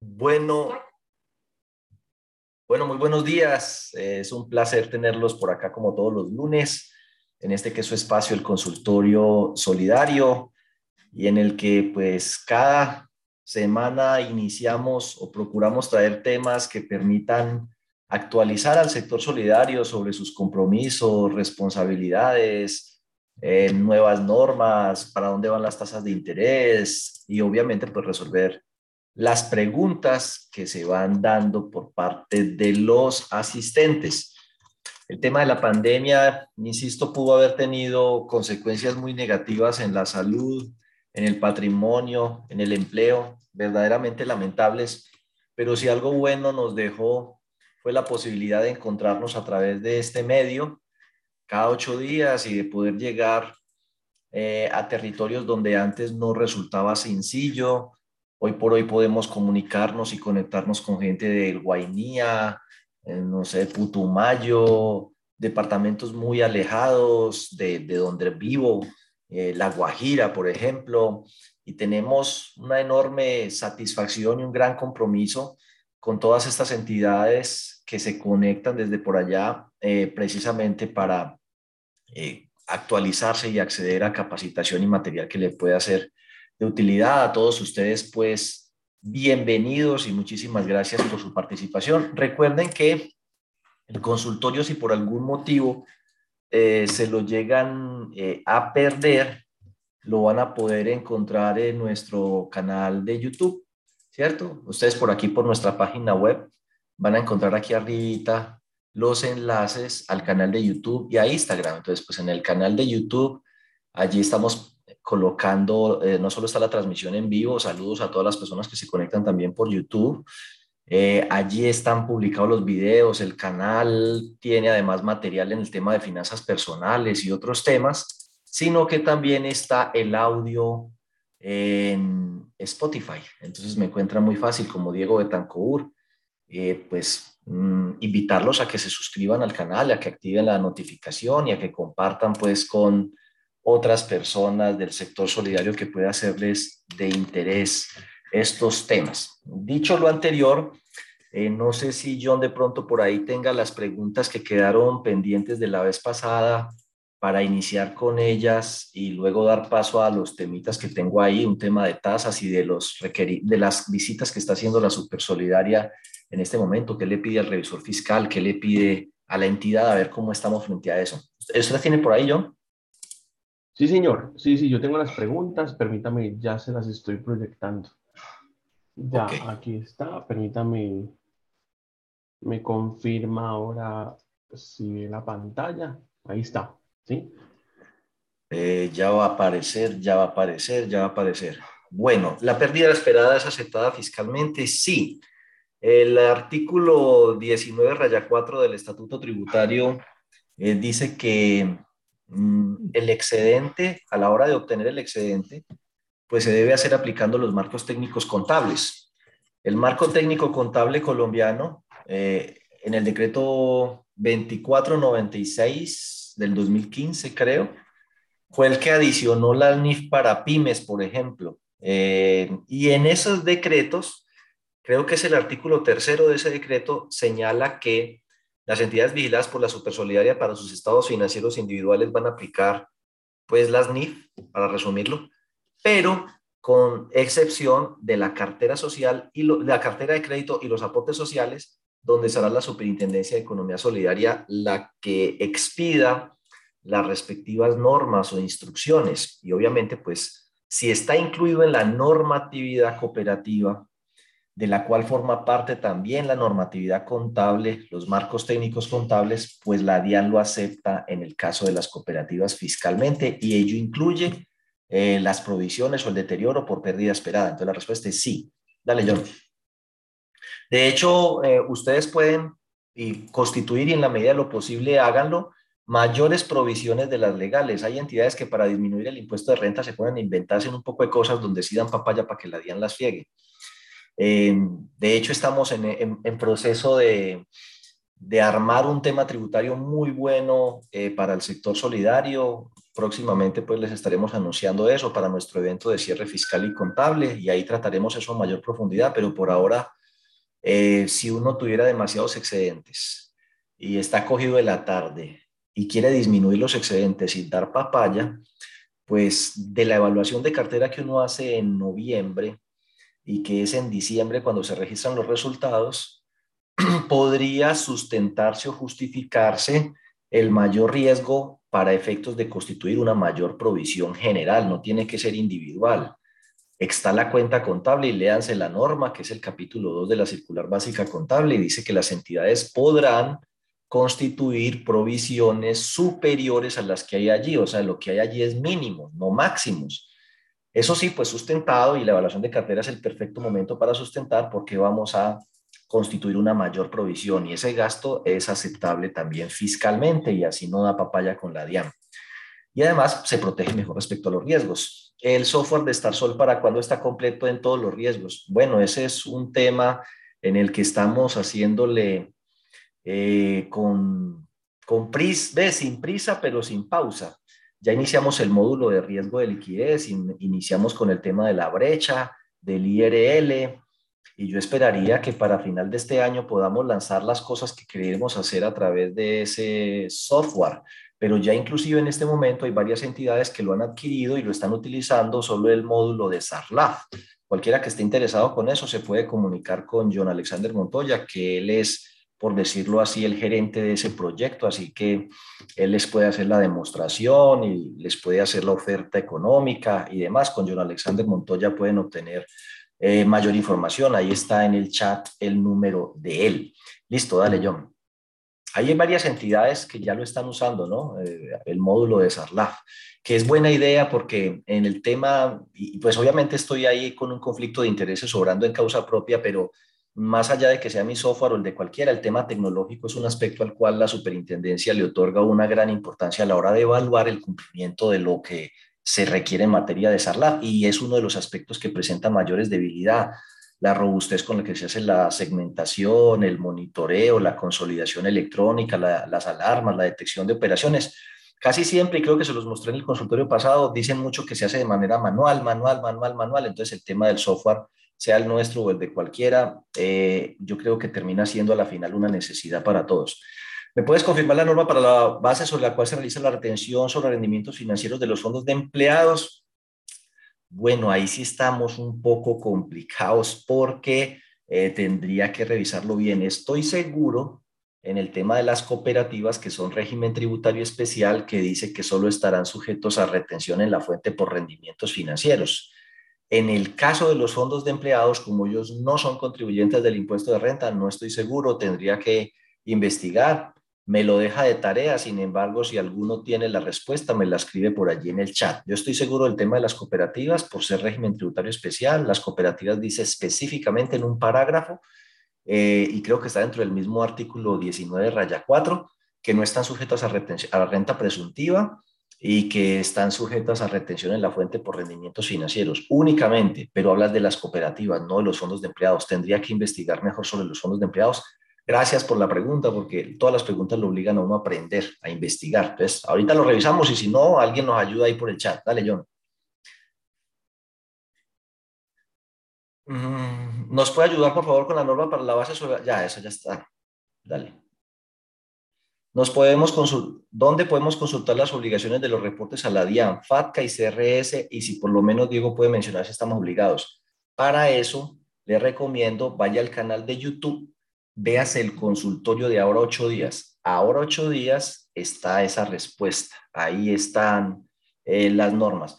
Bueno, bueno, muy buenos días. Es un placer tenerlos por acá como todos los lunes, en este que es su espacio, el consultorio solidario, y en el que pues cada semana iniciamos o procuramos traer temas que permitan actualizar al sector solidario sobre sus compromisos, responsabilidades, eh, nuevas normas, para dónde van las tasas de interés y obviamente pues resolver las preguntas que se van dando por parte de los asistentes. El tema de la pandemia, insisto, pudo haber tenido consecuencias muy negativas en la salud, en el patrimonio, en el empleo, verdaderamente lamentables, pero si algo bueno nos dejó fue la posibilidad de encontrarnos a través de este medio cada ocho días y de poder llegar eh, a territorios donde antes no resultaba sencillo, Hoy por hoy podemos comunicarnos y conectarnos con gente del Guainía, eh, no sé, Putumayo, departamentos muy alejados de, donde vivo, eh, La Guajira, por ejemplo, y tenemos una enorme satisfacción y un gran compromiso con todas estas entidades que se conectan desde por allá eh, precisamente para actualizarse y acceder a capacitación y material que le pueda hacer de utilidad a todos ustedes, pues bienvenidos y muchísimas gracias por su participación. Recuerden que el consultorio, si por algún motivo eh, se lo llegan eh, a perder, lo van a poder encontrar en nuestro canal de YouTube, ¿cierto? Ustedes por aquí, por nuestra página web, van a encontrar aquí arribita los enlaces al canal de YouTube y a Instagram. Entonces, pues en el canal de YouTube, allí estamos colocando, eh, no solo está la transmisión en vivo, saludos a todas las personas que se conectan también por YouTube. Eh, allí están publicados los videos, el canal tiene además material en el tema de finanzas personales y otros temas, sino que también está el audio en Spotify. Entonces me encuentra muy fácil como Diego Betancourt, eh, pues mm, invitarlos a que se suscriban al canal, a que activen la notificación y a que compartan pues con otras personas del sector solidario que pueda hacerles de interés estos temas. Dicho lo anterior, eh, no sé si John de pronto por ahí tenga las preguntas que quedaron pendientes de la vez pasada para iniciar con ellas y luego dar paso a los temitas que tengo ahí, un tema de tasas y de, los de las visitas que está haciendo la Supersolidaria en este momento, qué le pide al revisor fiscal, qué le pide a la entidad, a ver cómo estamos frente a eso. ¿Eso la tiene por ahí, John? Sí, señor. Sí, sí, yo tengo las preguntas. Permítame, ya se las estoy proyectando. Ya, aquí está. Permítame, me confirma ahora si ve la pantalla. Ahí está, ¿sí? Eh, ya va a aparecer, ya va a aparecer, ya va a aparecer. Bueno, la pérdida esperada es aceptada fiscalmente, sí. El artículo 19, raya 4 del Estatuto Tributario eh, dice que el excedente, a la hora de obtener el excedente, pues se debe hacer aplicando los marcos técnicos contables. El marco técnico contable colombiano, eh, en el decreto 2496 del 2015, creo, fue el que adicionó la NIF para pymes, por ejemplo. Eh, y en esos decretos, creo que es el artículo tercero de ese decreto, señala que las entidades vigiladas por la Supersolidaria para sus estados financieros individuales van a aplicar pues las NIF, para resumirlo, pero con excepción de la cartera social y la cartera de crédito y los aportes sociales, donde será la Superintendencia de Economía Solidaria la que expida las respectivas normas o instrucciones. Y obviamente, pues, si está incluido en la normatividad cooperativa, de la cual forma parte también la normatividad contable, los marcos técnicos contables, pues la DIAN lo acepta en el caso de las cooperativas fiscalmente y ello incluye eh, las provisiones o el deterioro por pérdida esperada. Entonces la respuesta es sí. Dale, John. De hecho, eh, ustedes pueden y constituir y en la medida de lo posible háganlo mayores provisiones de las legales. Hay entidades que para disminuir el impuesto de renta se pueden inventarse un poco de cosas donde sí dan papaya para que la DIAN las fiegue. Eh, de hecho, estamos en, proceso de, armar un tema tributario muy bueno eh, para el sector solidario. próximamente pues les estaremos anunciando eso para nuestro evento de cierre fiscal y contable y ahí trataremos eso a mayor profundidad, pero por ahora, eh, si uno tuviera demasiados excedentes y está cogido de la tarde y quiere disminuir los excedentes sin dar papaya, pues de la evaluación de cartera que uno hace en noviembre y que es en diciembre cuando se registran los resultados, podría sustentarse o justificarse el mayor riesgo para efectos de constituir una mayor provisión general, no tiene que ser individual. Está la cuenta contable y léanse la norma, que es el capítulo 2 de la circular básica contable, y dice que las entidades podrán constituir provisiones superiores a las que hay allí, o sea, lo que hay allí es mínimo, no máximos. Eso sí, pues sustentado y la evaluación de cartera es el perfecto momento para sustentar porque vamos a constituir una mayor provisión y ese gasto es aceptable también fiscalmente y así no da papaya con la DIAN. Y además se protege mejor respecto a los riesgos. El software de StarSol para cuando está completo en todos los riesgos. Bueno, ese es un tema en el que estamos haciéndole eh, con, con prisa, sin prisa, pero sin pausa. Ya iniciamos el módulo de riesgo de liquidez, iniciamos con el tema de la brecha, del IRL, y yo esperaría que para final de este año podamos lanzar las cosas que queremos hacer a través de ese software. Pero ya inclusive en este momento hay varias entidades que lo han adquirido y lo están utilizando solo el módulo de SARLAF. Cualquiera que esté interesado con eso se puede comunicar con John Alexander Montoya, que él es por decirlo así, el gerente de ese proyecto, así que él les puede hacer la demostración y les puede hacer la oferta económica y demás. Con John Alexander Montoya pueden obtener eh, mayor información. Ahí está en el chat el número de él. Listo, dale, John. Hay varias entidades que ya lo están usando, ¿no? Eh, el módulo de SARLAF, que es buena idea porque en el tema, y pues obviamente estoy ahí con un conflicto de intereses sobrando en causa propia, pero más allá de que sea mi software o el de cualquiera, el tema tecnológico es un aspecto al cual la superintendencia le otorga una gran importancia a la hora de evaluar el cumplimiento de lo que se requiere en materia de SARLAF y es uno de los aspectos que presenta mayores debilidad, la robustez con la que se hace la segmentación, el monitoreo, la consolidación electrónica, las alarmas, la detección de operaciones. Casi siempre, y creo que se los mostré en el consultorio pasado, dicen mucho que se hace de manera manual, manual, manual, manual. Entonces el tema del software, sea el nuestro o el de cualquiera, eh, yo creo que termina siendo a la final una necesidad para todos. ¿Me puedes confirmar la norma para la base sobre la cual se realiza la retención sobre rendimientos financieros de los fondos de empleados? Bueno, ahí sí estamos un poco complicados porque eh, tendría que revisarlo bien. Estoy seguro en el tema de las cooperativas que son régimen tributario especial que dice que solo estarán sujetos a retención en la fuente por rendimientos financieros. En el caso de los fondos de empleados, como ellos no son contribuyentes del impuesto de renta, no estoy seguro, tendría que investigar me lo deja de tarea, sin embargo, si alguno tiene la respuesta, me la escribe por allí en el chat. Yo estoy seguro del tema de las cooperativas, por ser régimen tributario especial, las cooperativas dice específicamente en un parágrafo, eh, y creo que está dentro del mismo artículo 19, raya 4, que no están sujetas a, a renta presuntiva y que están sujetas a retención en la fuente por rendimientos financieros únicamente, pero hablas de las cooperativas, no de los fondos de empleados. Tendría que investigar mejor sobre los fondos de empleados Gracias por la pregunta, porque todas las preguntas lo obligan a uno a aprender, a investigar. Entonces, ahorita lo revisamos y si no, alguien nos ayuda ahí por el chat. Dale, John. Mm, ¿Nos puede ayudar, por favor, con la norma para la base sobre... Ya, eso ya está. Dale. Nos podemos ¿Dónde podemos consultar las obligaciones de los reportes a la DIAN, FATCA y CRS? Y si por lo menos Diego puede mencionar si estamos obligados. Para eso, le recomiendo, vaya al canal de YouTube veas el consultorio de ahora ocho días. Ahora ocho días está esa respuesta. Ahí están eh, las normas.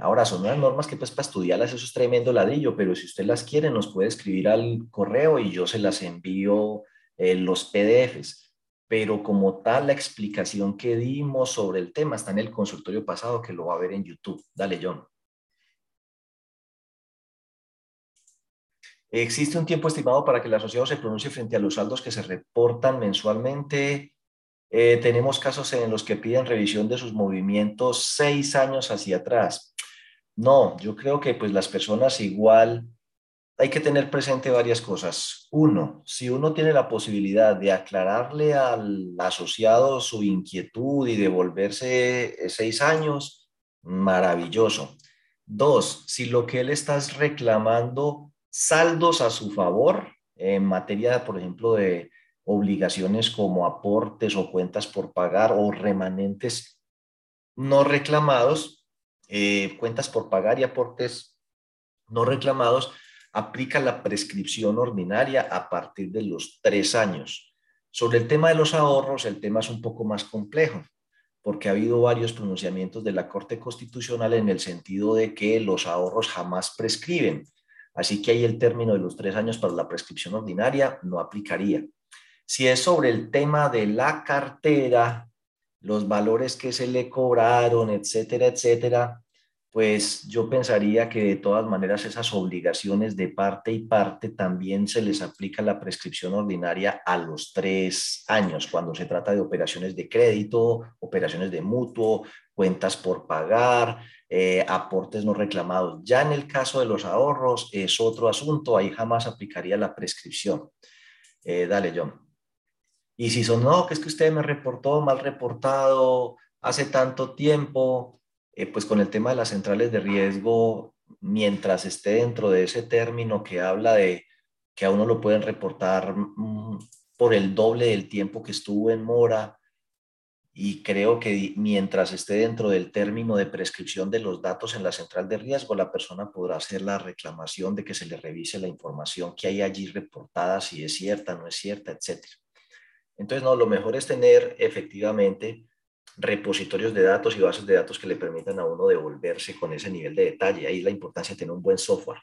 ahora son unas normas que pues para estudiarlas eso es tremendo ladrillo, pero si usted las quiere nos puede escribir al correo y yo se las envío en los PDFs. Pero como tal, la explicación que dimos sobre el tema está en el consultorio pasado que lo va a ver en YouTube. Dale, John. ¿Existe un tiempo estimado para que el asociado se pronuncie frente a los saldos que se reportan mensualmente? Eh, tenemos casos en los que piden revisión de sus movimientos seis años hacia atrás. No, yo creo que pues las personas igual hay que tener presente varias cosas. Uno, si uno tiene la posibilidad de aclararle al asociado su inquietud y devolverse seis años, maravilloso. Dos, si lo que él está reclamando saldos a su favor en materia, por ejemplo, de obligaciones como aportes o cuentas por pagar o remanentes no reclamados, eh, cuentas por pagar y aportes no reclamados, aplica la prescripción ordinaria a partir de los tres años. Sobre el tema de los ahorros, el tema es un poco más complejo, porque ha habido varios pronunciamientos de la Corte Constitucional en el sentido de que los ahorros jamás prescriben. Así que ahí el término de los tres años para la prescripción ordinaria no aplicaría. Si es sobre el tema de la cartera, los valores que se le cobraron, etcétera, etcétera, pues yo pensaría que de todas maneras esas obligaciones de parte y parte también se les aplica la prescripción ordinaria a los tres años, cuando se trata de operaciones de crédito, operaciones de mutuo, cuentas por pagar, eh, aportes no reclamados. Ya en el caso de los ahorros es otro asunto, ahí jamás aplicaría la prescripción. Eh, dale, John. Y si son, no, que es que usted me reportó mal reportado hace tanto tiempo, eh, pues con el tema de las centrales de riesgo, mientras esté dentro de ese término que habla de que a uno lo pueden reportar mm, por el doble del tiempo que estuvo en mora, y creo que mientras esté dentro del término de prescripción de los datos en la central de riesgo, la persona podrá hacer la reclamación de que se le revise la información que hay allí reportada, si es cierta, no es cierta, etc. Entonces, no, lo mejor es tener efectivamente repositorios de datos y bases de datos que le permitan a uno devolverse con ese nivel de detalle. Ahí la importancia de tener un buen software.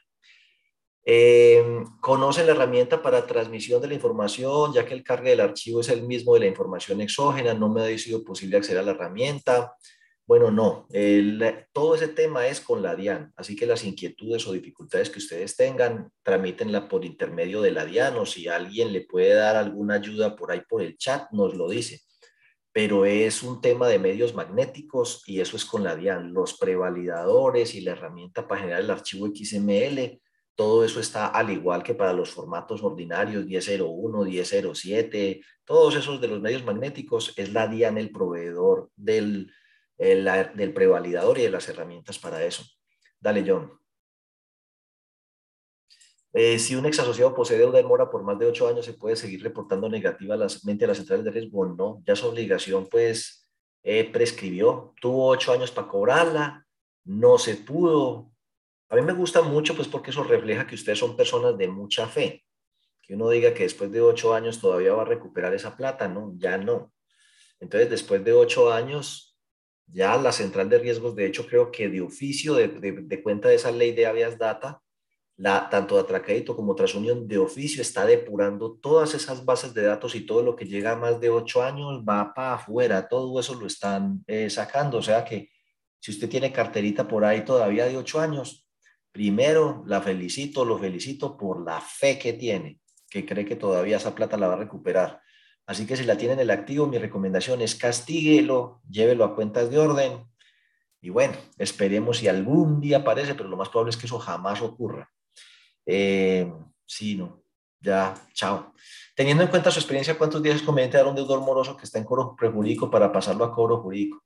Eh, conoce la herramienta para transmisión de la información, ya que el cargue del archivo es el mismo de la información exógena, no me ha sido posible acceder a la herramienta. Bueno, no, todo ese tema es con la DIAN, así que las inquietudes o dificultades que ustedes tengan, tramítenla por intermedio de la DIAN o si alguien le puede dar alguna ayuda por ahí por el chat, nos lo dice pero es un tema de medios magnéticos y eso es con la DIAN. Los prevalidadores y la herramienta para generar el archivo XML, todo eso está al igual que para los formatos ordinarios 1001, 1007, todos esos de los medios magnéticos, es la DIAN el proveedor del, del prevalidador y de las herramientas para eso. Dale, John. Eh, si un ex asociado posee deuda de mora por más de ocho años, ¿se puede seguir reportando negativamente a las centrales de riesgo? No, ya su obligación pues eh, prescribió. Tuvo ocho años para cobrarla, no se pudo. A mí me gusta mucho pues porque eso refleja que ustedes son personas de mucha fe. Que uno diga que después de ocho años todavía va a recuperar esa plata, no, ya no. Entonces, después de ocho años, ya la central de riesgos, de hecho, creo que de oficio, de, de cuenta de esa ley de habeas data, la, tanto Atracrédito como Trasunión de oficio está depurando todas esas bases de datos y todo lo que llega a más de ocho años va para afuera, todo eso lo están eh, sacando. O sea que si usted tiene carterita por ahí todavía de ocho años, primero la felicito, lo felicito por la fe que tiene, que cree que todavía esa plata la va a recuperar. Así que si la tiene en el activo, mi recomendación es castíguelo, llévelo a cuentas de orden. Y bueno, esperemos si algún día aparece, pero lo más probable es que eso jamás ocurra. Eh, sí, no, ya, chao. Teniendo en cuenta su experiencia, ¿cuántos días es conveniente dar un deudor moroso que está en cobro prejurídico para pasarlo a cobro jurídico?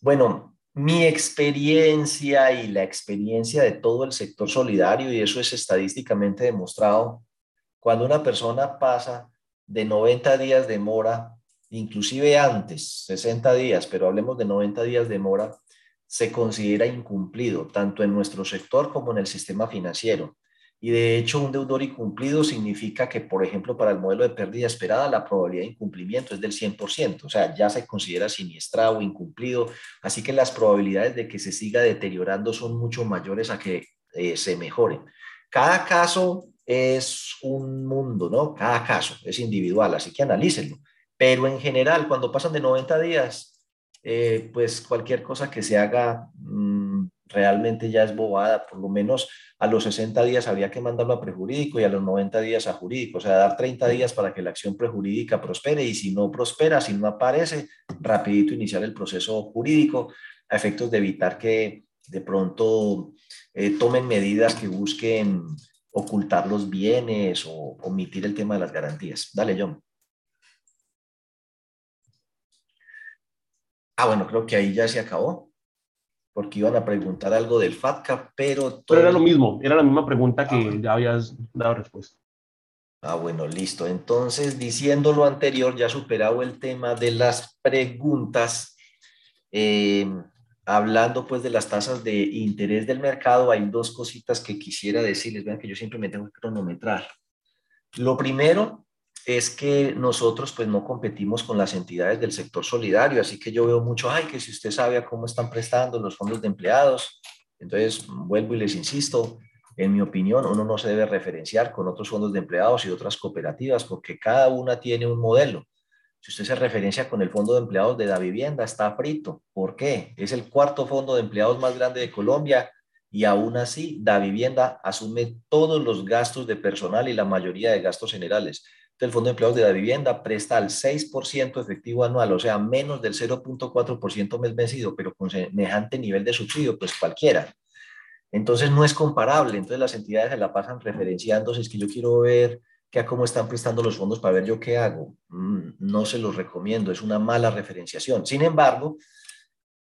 Bueno, mi experiencia y la experiencia de todo el sector solidario, y eso es estadísticamente demostrado, cuando una persona pasa de 90 días de mora, inclusive antes, 60 días, pero hablemos de 90 días de mora, se considera incumplido, tanto en nuestro sector como en el sistema financiero. Y de hecho, un deudor incumplido significa que, por ejemplo, para el modelo de pérdida esperada, la probabilidad de incumplimiento es del 100%, o sea, ya se considera siniestrado incumplido, así que las probabilidades de que se siga deteriorando son mucho mayores a que eh, se mejoren. Cada caso es un mundo, ¿no? Cada caso es individual, así que analícenlo. Pero en general, cuando pasan de 90 días, eh, pues cualquier cosa que se haga mm, realmente ya es bobada, por lo menos a los 60 días habría que mandarlo a prejurídico y a los 90 días a jurídico, o sea, dar 30 días para que la acción prejurídica prospere y si no prospera, si no aparece, rapidito iniciar el proceso jurídico a efectos de evitar que de pronto eh, tomen medidas que busquen ocultar los bienes o omitir el tema de las garantías. Dale, John. Ah, bueno, creo que ahí ya se acabó, porque iban a preguntar algo del FATCA, pero... Todo... Pero era lo mismo, era la misma pregunta que ah, ya habías dado respuesta. Ah, bueno, listo. Entonces, diciendo lo anterior, ya superado el tema de las preguntas, eh, hablando pues de las tasas de interés del mercado, hay dos cositas que quisiera decirles. Vean que yo siempre me tengo que cronometrar. Lo primero es que nosotros pues no competimos con las entidades del sector solidario, así que yo veo mucho, ay, que si usted sabe a cómo están prestando los fondos de empleados, entonces vuelvo y les insisto, en mi opinión, uno no se debe referenciar con otros fondos de empleados y otras cooperativas porque cada una tiene un modelo. Si usted se referencia con el fondo de empleados de la vivienda, está frito. ¿Por qué? Es el cuarto fondo de empleados más grande de Colombia y aún así Da Vivienda asume todos los gastos de personal y la mayoría de gastos generales. Entonces, el Fondo de Empleados de la Vivienda presta al 6% efectivo anual, o sea, menos del 0.4% mes vencido, pero con semejante nivel de subsidio, pues cualquiera. Entonces, no es comparable. Entonces, las entidades se la pasan referenciando, si es que yo quiero ver que cómo están prestando los fondos para ver yo qué hago. Mm, no se los recomiendo, es una mala referenciación. Sin embargo,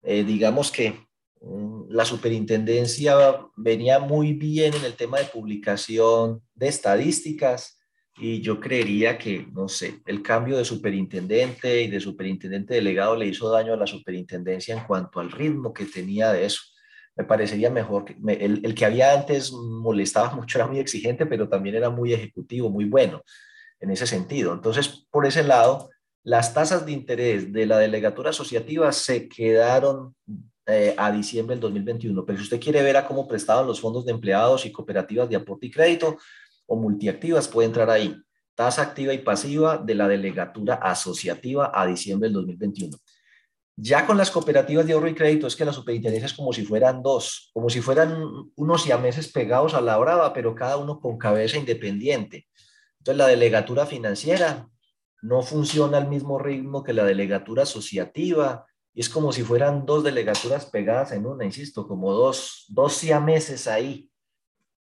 eh, digamos que mm, la superintendencia venía muy bien en el tema de publicación de estadísticas y yo creería que, no sé, el cambio de superintendente y de superintendente delegado le hizo daño a la superintendencia en cuanto al ritmo que tenía de eso me parecería mejor. Que, el, el, que había antes molestaba mucho, era muy exigente, pero también era muy ejecutivo, muy bueno en ese sentido. Entonces, por ese lado, las tasas de interés de la delegatura asociativa se quedaron eh, a diciembre del 2021. Pero si usted quiere ver a cómo prestaban los fondos de empleados y cooperativas de aporte y crédito o multiactivas, puede entrar ahí. Tasa activa y pasiva de la delegatura asociativa a diciembre del 2021. Ya con las cooperativas de ahorro y crédito es que la superintendencia es como si fueran dos, como si fueran unos siameses pegados a la brava, pero cada uno con cabeza independiente. Entonces la delegatura financiera no funciona al mismo ritmo que la delegatura asociativa y es como si fueran dos delegaturas pegadas en una, insisto, como dos, dos siameses ahí,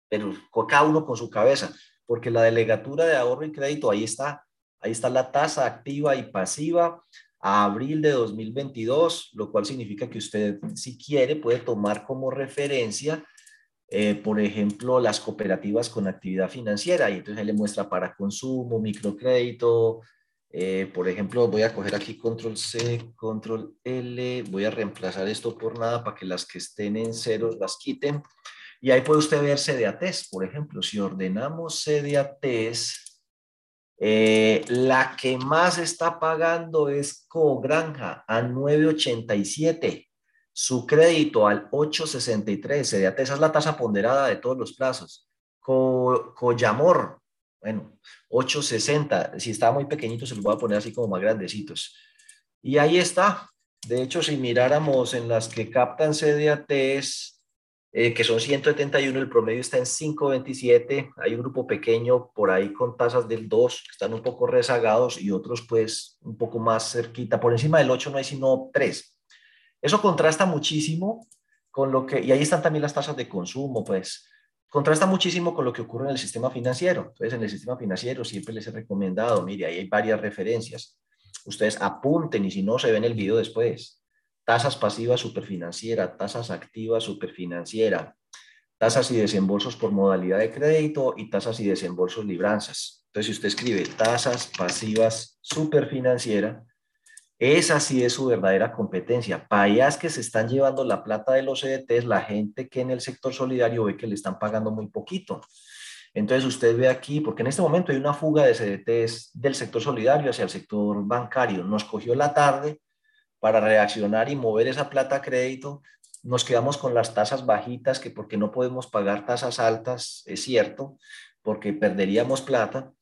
pero cada uno con su cabeza, porque la delegatura de ahorro y crédito, ahí está, ahí está la tasa activa y pasiva, a abril de 2022, lo cual significa que usted, si quiere, puede tomar como referencia, eh, por ejemplo, las cooperativas con actividad financiera, y entonces él le muestra para consumo, microcrédito, eh, por ejemplo, voy a coger aquí control C, control L, voy a reemplazar esto por nada para que las que estén en ceros las quiten. Y ahí puede usted ver CDATs, por ejemplo, si ordenamos CDATs, eh, la que más está pagando es Cogranja a 9.87, su crédito al 8.63, esa es la tasa ponderada de todos los plazos. Co Collamor, bueno, 8.60, si está muy pequeñito se los voy a poner así como más grandecitos. Y ahí está. De hecho, si miráramos en las que captan CDATs, eh, que son 171, el promedio está en 527, hay un grupo pequeño por ahí con tasas del 2, que están un poco rezagados y otros pues un poco más cerquita, por encima del 8 no hay sino 3. Eso contrasta muchísimo con lo que, y ahí están también las tasas de consumo, pues, contrasta muchísimo con lo que ocurre en el sistema financiero. Entonces, en el sistema financiero siempre les he recomendado, mire, ahí hay varias referencias. Ustedes apunten y si no, se ven el video después tasas pasivas superfinanciera, tasas activas superfinanciera, tasas y desembolsos por modalidad de crédito y tasas y desembolsos libranzas. Entonces, si usted escribe tasas pasivas superfinanciera, esa sí es su verdadera competencia. Es que se están llevando la plata de los CDTs, la gente que en el sector solidario ve que le están pagando muy poquito. Entonces usted ve aquí, porque en este momento hay una fuga de CDTs del sector solidario hacia el sector bancario. Nos cogió la tarde para reaccionar y mover esa plata a crédito, nos quedamos con las tasas bajitas, que porque no podemos pagar tasas altas, es cierto, porque perderíamos plata,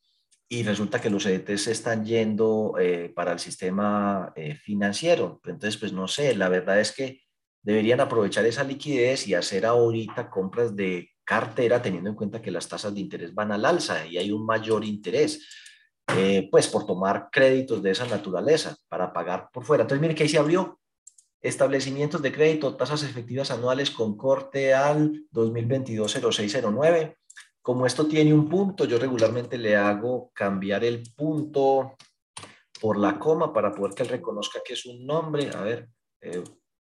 y resulta que los EDTs se están yendo eh, para el sistema eh, financiero. Entonces, pues no sé, la verdad es que deberían aprovechar esa liquidez y hacer ahorita compras de cartera teniendo en cuenta que las tasas de interés van al alza y hay un mayor interés. Eh, pues por tomar créditos de esa naturaleza para pagar por fuera. Entonces, mire que ahí se abrió establecimientos de crédito, tasas efectivas anuales con corte al 2022-0609, Como esto tiene un punto, yo regularmente le hago cambiar el punto por la coma para poder que él reconozca que es un nombre. A ver, eh,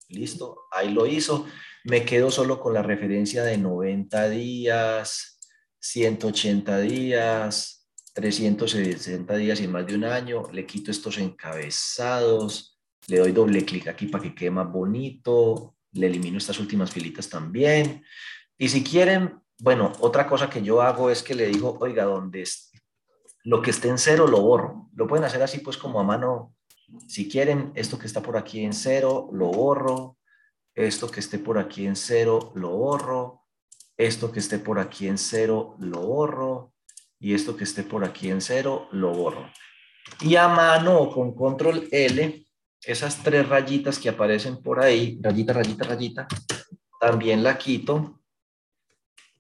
listo, ahí lo hizo. Me quedo solo con la referencia de 90 días, 180 días, 360 días y más de un año. Le quito estos encabezados, le doy doble clic aquí para que quede más bonito, le elimino estas últimas filitas también. Y si quieren, bueno, otra cosa que yo hago es que le digo, oiga, donde lo que esté en cero lo borro. Lo pueden hacer así pues como a mano. Si quieren, esto que está por aquí en cero, lo borro. Esto que esté por aquí en cero, lo borro. Esto que esté por aquí en cero, lo borro. Y esto que esté por aquí en cero, lo borro. Y a mano con control L, esas tres rayitas que aparecen por ahí, rayita, rayita, rayita, también la quito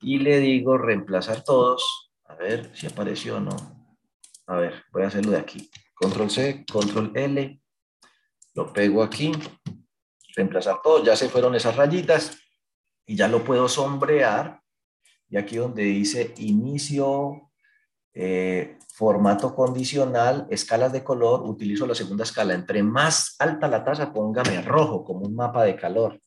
y le digo reemplazar todos. A ver si apareció o no. A ver, voy a hacerlo de aquí. Control C, Control L. Lo pego aquí. Reemplazar todo. Ya se fueron esas rayitas. Y ya lo puedo sombrear. Y aquí donde dice inicio, eh, formato condicional, escalas de color, utilizo la segunda escala. Entre más alta la tasa, póngame rojo, como un mapa de calor.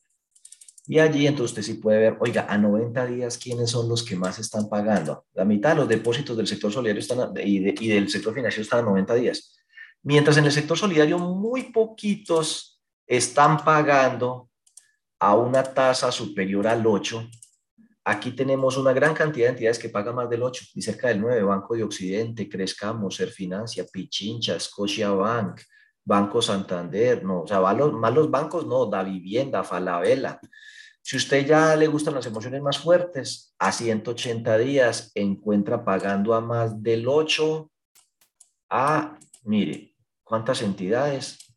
Y allí entonces usted sí puede ver, oiga, a 90 días, ¿quiénes son los que más están pagando? La mitad de los depósitos del sector solidario están y, del sector financiero están a 90 días. Mientras en el sector solidario muy poquitos están pagando a una tasa superior al 8. Aquí tenemos una gran cantidad de entidades que pagan más del 8 y cerca del 9. Banco de Occidente, Crescamos, Serfinancia, Pichincha, Bank, Banco Santander, no, o sea, malos, malos bancos, no, Da Vivienda, Falabella, si usted ya le gustan las emociones más fuertes, a 180 días encuentra pagando a más del 8 a, mire, ¿cuántas entidades?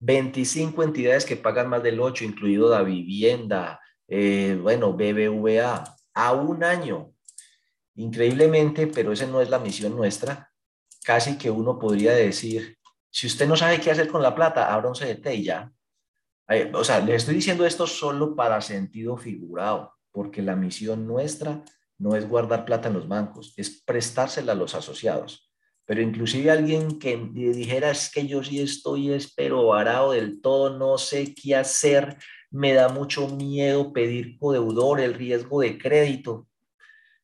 25 entidades que pagan más del 8, incluido la vivienda, eh, bueno, BBVA, a un año. Increíblemente, pero esa no es la misión nuestra. Casi que uno podría decir, si usted no sabe qué hacer con la plata, abra un CDT y ya. O sea, le estoy diciendo esto solo para sentido figurado, porque la misión nuestra no es guardar plata en los bancos, es prestársela a los asociados. Pero inclusive alguien que dijera es que yo sí estoy pero varado del todo, no sé qué hacer, me da mucho miedo pedir codeudor, el riesgo de crédito.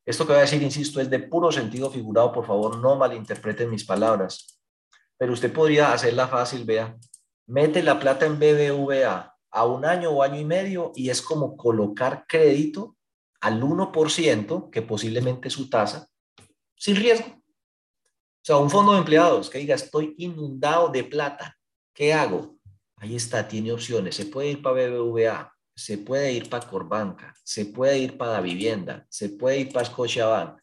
Esto que voy a decir, insisto, es de puro sentido figurado, por favor, no malinterpreten mis palabras. Pero usted podría hacerla fácil, vea, mete la plata en BBVA a un año o año y medio y es como colocar crédito al 1%, que posiblemente su tasa, sin riesgo. O sea, un fondo de empleados que diga, estoy inundado de plata, ¿qué hago? Ahí está, tiene opciones. Se puede ir para BBVA, se puede ir para Corbanca, se puede ir para la vivienda, se puede ir para Scotiabank.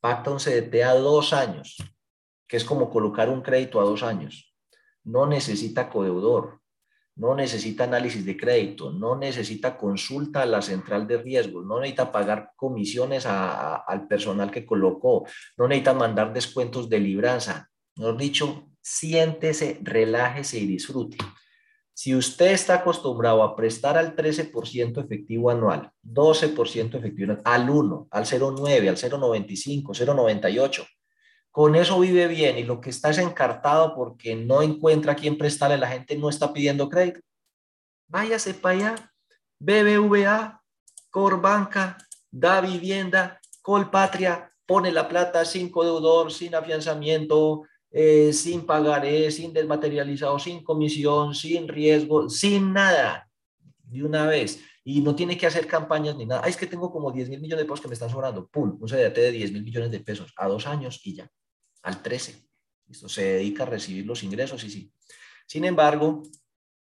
Pacta un CDT a dos años, que es como colocar un crédito a dos años no necesita codeudor, no necesita análisis de crédito, no necesita consulta a la central de riesgos, no necesita pagar comisiones al personal que colocó, no necesita mandar descuentos de libranza. Mejor dicho, siéntese, relájese y disfrute. Si usted está acostumbrado a prestar al 13% efectivo anual, 12% efectivo anual, al 1, al 0,9, al 0,95, 0,98, con eso vive bien y lo que está es encartado porque no encuentra a quién prestarle, la gente no está pidiendo crédito. Váyase para allá. BBVA, Corbanca, da vivienda, Colpatria, pone la plata sin codeudor, sin afianzamiento, eh, sin pagaré, sin desmaterializado, sin comisión, sin riesgo, sin nada, de una vez. Y no tiene que hacer campañas ni nada. es que tengo como 10 mil millones de pesos que me están sobrando. Pum, un CDT de 10 mil millones de pesos a dos años y ya al 13. Esto se dedica a recibir los ingresos y sí. Sin embargo,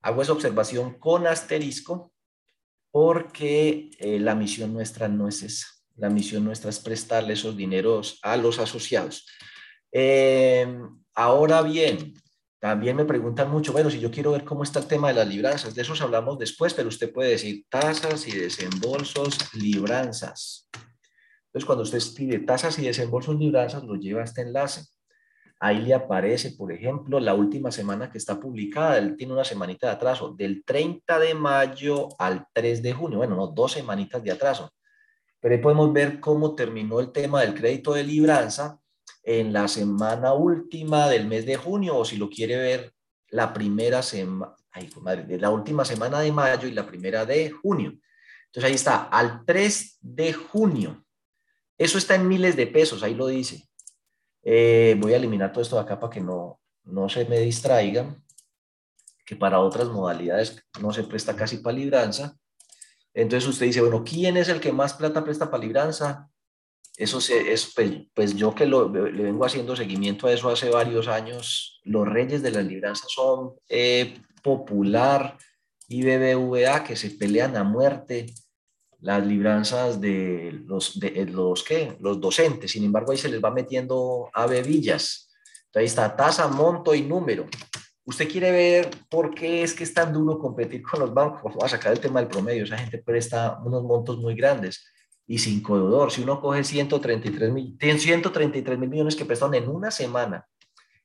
hago esa observación con asterisco porque eh, la misión nuestra no es esa. La misión nuestra es prestarle esos dineros a los asociados. Em, ahora bien, también me preguntan mucho, bueno, si yo quiero ver cómo está el tema de las libranzas, de esos hablamos después, pero usted puede decir tasas y desembolsos, libranzas. Entonces, cuando usted pide tasas y desembolsos libranzas, lo lleva a este enlace. Ahí le aparece, por ejemplo, la última semana que está publicada, él tiene una semanita de atraso, del 30 de mayo al 3 de junio, bueno, no, dos semanitas de atraso. pero ahí podemos ver cómo terminó el tema del crédito de libranza en la semana última del mes de junio, o si lo quiere ver, la primera semana, de la última semana de mayo y la primera de junio. Entonces ahí está, al 3 de junio. Eso está en miles de pesos, ahí lo dice. Eh, voy a eliminar todo esto de acá para que no, no se me distraigan, que para otras modalidades no se presta casi para libranza. Entonces usted dice, bueno, ¿quién es el que más plata presta para libranza? Eso es, pues, pues, yo que lo, le vengo haciendo seguimiento a eso hace varios años, los reyes de la libranza son eh, Popular y BBVA que se pelean a muerte las libranzas de los, de eh, los, ¿qué? los docentes. Sin embargo, ahí se les va metiendo a bebillas. Entonces ahí está tasa, monto y número. ¿Usted quiere ver por qué es que es tan duro competir con los bancos? Vamos a sacar el tema del promedio. Esa gente presta unos montos muy grandes y sin codor. Si uno coge 133 mil, 133 mil millones que prestaron en una semana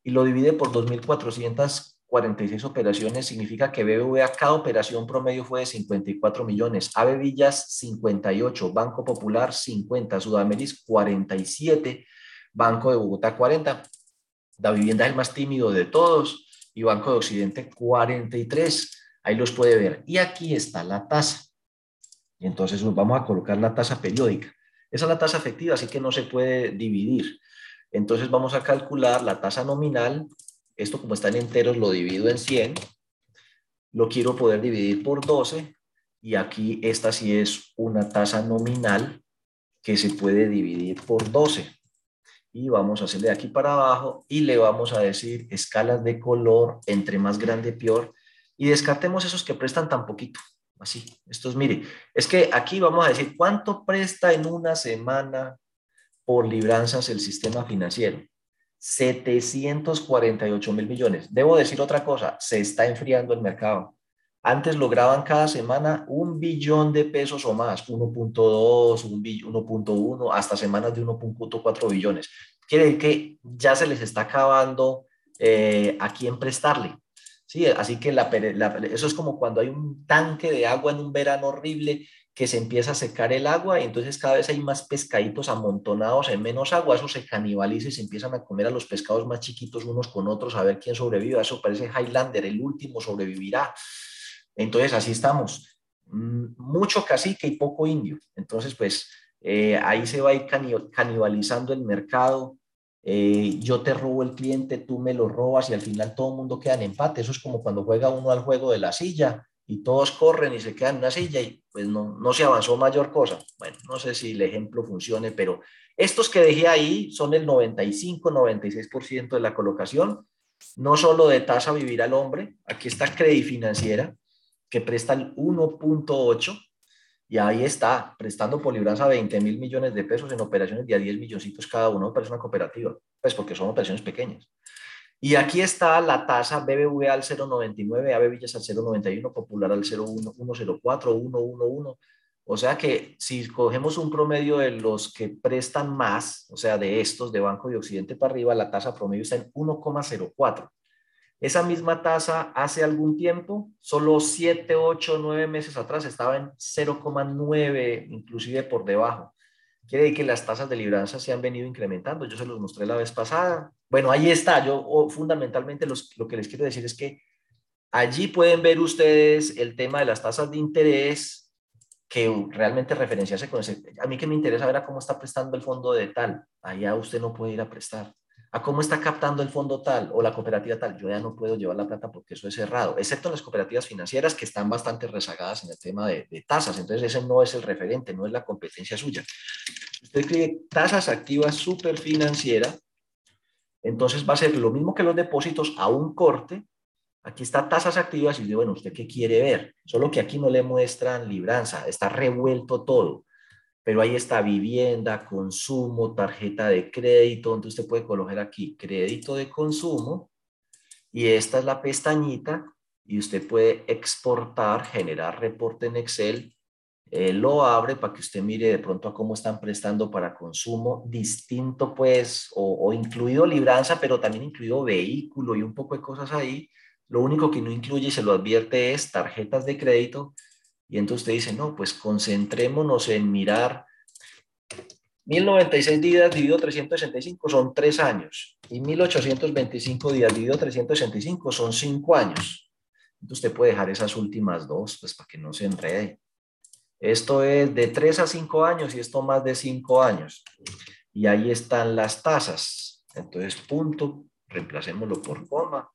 y lo divide por 2.446 operaciones, significa que BBVA cada operación promedio fue de 54 millones, AB Villas 58, Banco Popular 50, Sudameris 47, Banco de Bogotá 40, La Vivienda es el más tímido de todos y Banco de Occidente 43. Ahí los puede ver. Y aquí está la tasa. Y entonces vamos a colocar la tasa periódica. Esa es la tasa efectiva, así que no se puede dividir. Entonces vamos a calcular la tasa nominal. Esto como está en enteros lo divido en 100. Lo quiero poder dividir por 12. Y aquí esta sí es una tasa nominal que se puede dividir por 12. Y vamos a hacerle de aquí para abajo y le vamos a decir escalas de color, entre más grande peor. Y descartemos esos que prestan tan poquito. Así, esto es, mire, es que aquí vamos a decir cuánto presta en una semana por libranzas el sistema financiero. 748 mil millones. Debo decir otra cosa, se está enfriando el mercado. Antes lograban cada semana un billón de pesos o más, 1.2, 1.1, hasta semanas de 1.4 billones. Quiere decir que ya se les está acabando eh, a quién prestarle. Sí, así que eso es como cuando hay un tanque de agua en un verano horrible que se empieza a secar el agua y entonces cada vez hay más pescaditos amontonados en menos agua, eso se canibaliza y se empiezan a comer a los pescados más chiquitos unos con otros a ver quién sobrevive. Eso parece Highlander, el último sobrevivirá. Entonces así estamos. Mm, mucho cacique y poco indio. Entonces, pues eh, ahí se va a ir canibalizando el mercado eh, yo te robo el cliente, tú me lo robas y al final todo el mundo queda en empate. Eso es como cuando juega uno al juego de la silla y todos corren y se quedan en una silla y pues no, no se avanzó mayor cosa. Bueno, no sé si el ejemplo funcione, pero estos que dejé ahí son el 95-96% de la colocación, no solo de tasa vivir al hombre, aquí está Credit Financiera, que presta el 1.8, y ahí está, prestando por libranza 20 mil millones de pesos en operaciones de a 10 milloncitos cada uno, es una cooperativa, pues porque son operaciones pequeñas. Y aquí está la tasa BBVA al 0,99, AB Villas al 0,91, Popular al 0,1, 1,04, 1,11. O sea que si cogemos un promedio de los que prestan más, o sea, de estos de Banco de Occidente para arriba, la tasa promedio está en 1,04. Esa misma tasa hace algún tiempo, solo 7, 8, 9 meses atrás estaba en 0,9, inclusive por debajo. Quiere decir que las tasas de libranza se han venido incrementando. Yo se los mostré la vez pasada. Bueno, ahí está. Yo fundamentalmente lo que les quiero decir es que allí pueden ver ustedes el tema de las tasas de interés que realmente referenciarse con ese. A mí que me interesa ver cómo está prestando el fondo de tal. Allá usted no puede ir a prestar a cómo está captando el fondo tal o la cooperativa tal, yo ya no puedo llevar la plata porque eso es cerrado, excepto las cooperativas financieras que están bastante rezagadas en el tema de, tasas. Entonces ese no es el referente, no es la competencia suya. Usted escribe tasas activas super financiera, entonces va a ser lo mismo que los depósitos a un corte. Aquí está tasas activas y dice, bueno, ¿usted qué quiere ver? Solo que aquí no le muestran libranza, está revuelto todo pero ahí está vivienda, consumo, tarjeta de crédito, entonces usted puede colocar aquí crédito de consumo y esta es la pestañita y usted puede exportar, generar reporte en Excel, eh, lo abre para que usted mire de pronto a cómo están prestando para consumo distinto pues o, o incluido libranza, pero también incluido vehículo y un poco de cosas ahí. Lo único que no incluye y se lo advierte es tarjetas de crédito y entonces usted dice, no, pues concentrémonos en mirar 1096 días dividido 365 son 3 años y 1825 días dividido 365 son 5 años. Entonces usted puede dejar esas últimas dos, pues para que no se enrede. Esto es de 3 a 5 años y esto más de 5 años. Y ahí están las tasas. Entonces, punto, reemplacémoslo por coma.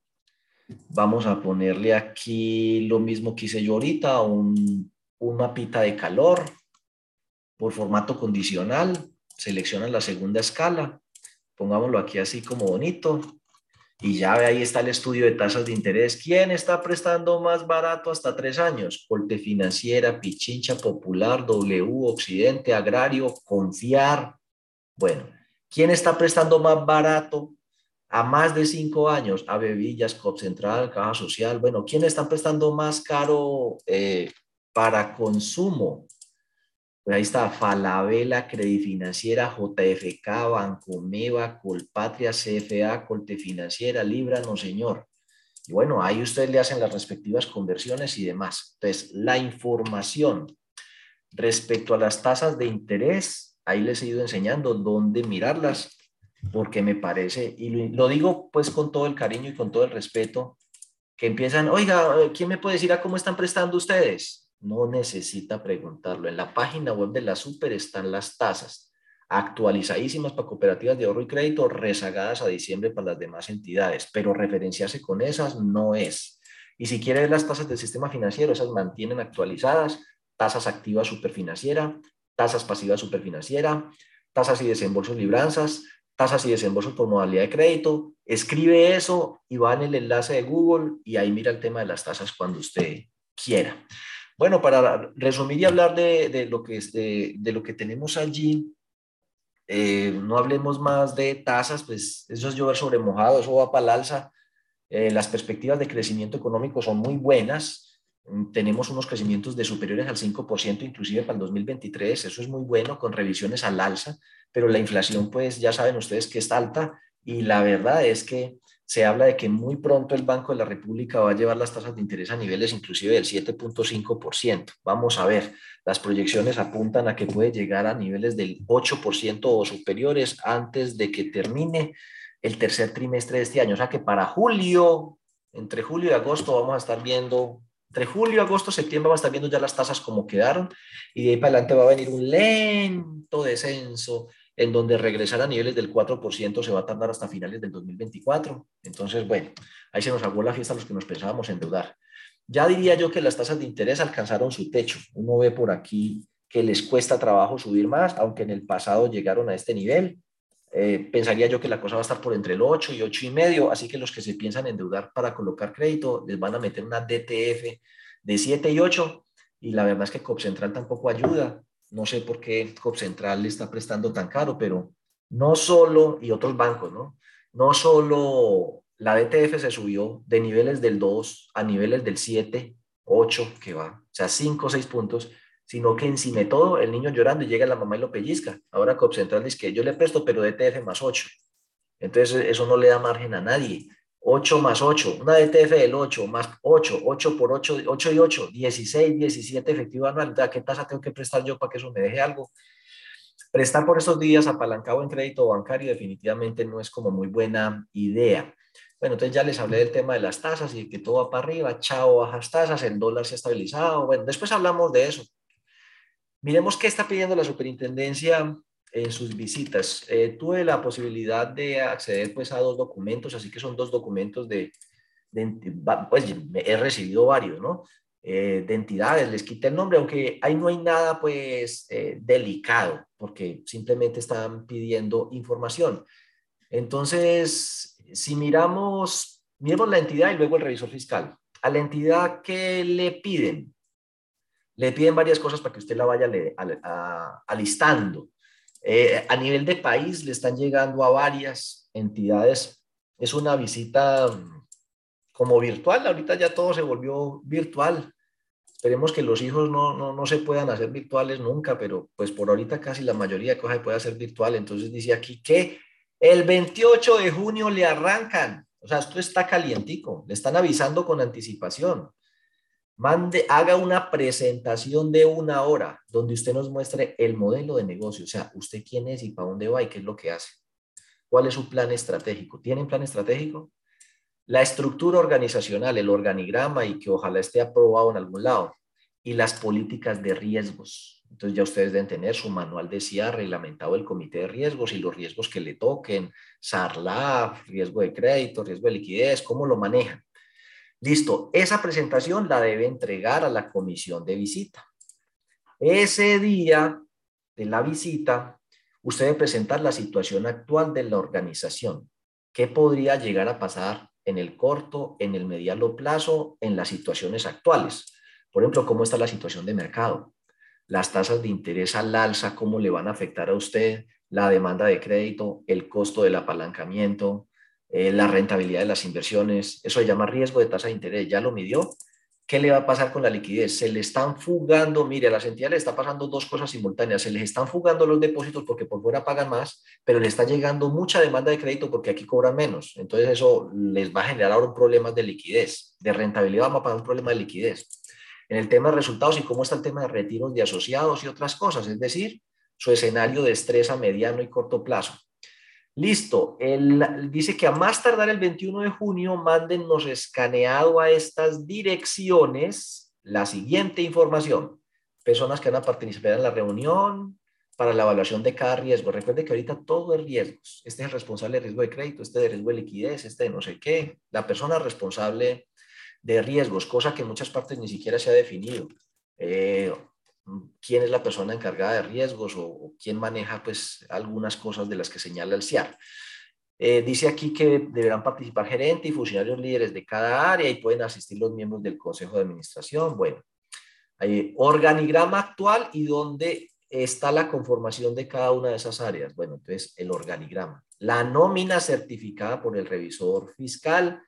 Vamos a ponerle aquí lo mismo que hice yo ahorita, un, un mapita de calor por formato condicional. Seleccionan la segunda escala. Pongámoslo aquí así como bonito. Y ya ve, ahí está el estudio de tasas de interés. ¿Quién está prestando más barato hasta tres años? Colte Financiera, Pichincha Popular, W, Occidente, Agrario, Confiar. Bueno, ¿quién está prestando más barato a más de cinco años? A Bebillas, COP Central, Caja Social. Bueno, ¿quién está prestando más caro eh, para consumo? Pues ahí está Falabella, Credifinanciera, JFK, Banco Meva, Colpatria, CFA, Colte Financiera, Libra, no señor. Y bueno, ahí ustedes le hacen las respectivas conversiones y demás. Entonces, la información respecto a las tasas de interés, ahí les he ido enseñando dónde mirarlas, porque me parece, y lo digo pues con todo el cariño y con todo el respeto, que empiezan, oiga, ¿quién me puede decir a cómo están prestando ustedes? No necesita preguntarlo. En la página web de la Super están las tasas actualizadísimas para cooperativas de ahorro y crédito, rezagadas a diciembre para las demás entidades, pero referenciarse con esas no es. Y si quiere ver las tasas del sistema financiero, esas mantienen actualizadas, tasas activas superfinanciera, tasas pasivas superfinanciera, tasas y desembolsos libranzas, tasas y desembolsos por modalidad de crédito. Escribe eso y va en el enlace de Google y ahí mira el tema de las tasas cuando usted quiera. Bueno, para resumir y hablar de, lo, que, de, de, lo que tenemos allí, eh, no hablemos más de tasas, pues eso es llover sobre mojado, eso va para el alza. Eh, las perspectivas de crecimiento económico son muy buenas. Mm, tenemos unos crecimientos de superiores al 5%, inclusive para el 2023. Eso es muy bueno, con revisiones al alza, pero la inflación, pues ya saben ustedes que está alta y la verdad es que se habla de que muy pronto el Banco de la República va a llevar las tasas de interés a niveles inclusive del 7.5%. Vamos a ver, las proyecciones apuntan a que puede llegar a niveles del 8% o superiores antes de que termine el tercer trimestre de este año. O sea que para julio, entre julio y agosto vamos a estar viendo, entre julio, agosto, septiembre vamos a estar viendo ya las tasas como quedaron y de ahí para adelante va a venir un lento descenso en donde regresar a niveles del 4% se va a tardar hasta finales del 2024. Entonces, bueno, ahí se nos acabó la fiesta a los que nos pensábamos endeudar. Ya diría yo que las tasas de interés alcanzaron su techo. Uno ve por aquí que les cuesta trabajo subir más, aunque en el pasado llegaron a este nivel. Eh, pensaría yo que la cosa va a estar por entre el 8 y 8 y medio, así que los que se piensan endeudar para colocar crédito les van a meter una DTF de 7 y 8 y la verdad es que COP Central tampoco ayuda. No sé por qué COP Central le está prestando tan caro, pero no solo, y otros bancos, ¿no? No solo la DTF se subió de niveles del 2 a niveles del 7, 8, que va, o sea, 5 o 6 puntos, sino que encima de todo el niño llorando y llega la mamá y lo pellizca. Ahora COP Central dice que yo le presto, pero DTF más 8. Entonces eso no le da margen a nadie. 8 más 8, una DTF del 8 más 8, 8 por 8, 8 y 8, 16, 17 efectivo anual. ¿qué tasa tengo que prestar yo para que eso me deje algo? Prestar por estos días apalancado en crédito bancario definitivamente no es como muy buena idea. Bueno, entonces ya les hablé del tema de las tasas y que todo va para arriba, chao, bajas tasas, el dólar se ha estabilizado. Bueno, después hablamos de eso. Miremos qué está pidiendo la superintendencia en sus visitas. Eh, tuve la posibilidad de acceder pues a dos documentos, así que son dos documentos de, pues he recibido varios, ¿no? Eh, de entidades, les quité el nombre, aunque ahí no hay nada pues eh, delicado, porque simplemente están pidiendo información. Entonces, si miramos, miremos la entidad y luego el revisor fiscal. A la entidad que le piden, le piden varias cosas para que usted la vaya alistando. Eh, a nivel de país le están llegando a varias entidades. Es una visita mm, como virtual. Ahorita ya todo se volvió virtual. Esperemos que los hijos no, no, no, se puedan hacer virtuales nunca, pero pues por ahorita casi la mayoría de cosas se puede hacer virtual. Entonces dice aquí que el 28 de junio le arrancan. O sea, esto está calientico. Le están avisando con anticipación. Mande, haga una presentación de una hora donde usted nos muestre el modelo de negocio, o sea, usted quién es y para dónde va y qué es lo que hace. ¿Cuál es su plan estratégico? ¿Tienen plan estratégico? La estructura organizacional, el organigrama y que ojalá esté aprobado en algún lado. Y las políticas de riesgos. Entonces ya ustedes deben tener su manual de CIA reglamentado el comité de riesgos y los riesgos que le toquen, SARLAF, riesgo de crédito, riesgo de liquidez, cómo lo manejan. Listo, esa presentación la debe entregar a la comisión de visita. Ese día de la visita, usted debe presentar la situación actual de la organización. ¿Qué podría llegar a pasar en el corto, en el mediano plazo, en las situaciones actuales? Por ejemplo, ¿cómo está la situación de mercado? Las tasas de interés al alza, ¿cómo le van a afectar a usted? La demanda de crédito, el costo del apalancamiento, eh, la rentabilidad de las inversiones, eso se llama riesgo de tasa de interés, ya lo midió. ¿Qué le va a pasar con la liquidez? Se le están fugando, mire, a las entidades le está pasando dos cosas simultáneas. Se les están fugando los depósitos porque por fuera pagan más, pero le está llegando mucha demanda de crédito porque aquí cobran menos. Entonces eso les va a generar ahora un problema de liquidez, de rentabilidad, vamos a pagar un problema de liquidez. En el tema de resultados y cómo está el tema de retiros de asociados y otras cosas, es decir, su escenario de estrés a mediano y corto plazo. Listo, dice que a más tardar el 21 de junio mándennos escaneado a estas direcciones la siguiente información. Personas que van a participar en la reunión para la evaluación de cada riesgo. Recuerde que ahorita todo es riesgos. Este es el responsable de riesgo de crédito, este de riesgo de liquidez, este de no sé qué. La persona responsable de riesgos, cosa que en muchas partes ni siquiera se ha definido. Eh, quién es la persona encargada de riesgos o, quién maneja pues algunas cosas de las que señala el CIAR. Eh, dice aquí que deberán participar gerente y funcionarios líderes de cada área y pueden asistir los miembros del consejo de administración. Bueno, hay organigrama actual y dónde está la conformación de cada una de esas áreas. Bueno, entonces el organigrama. La nómina certificada por el revisor fiscal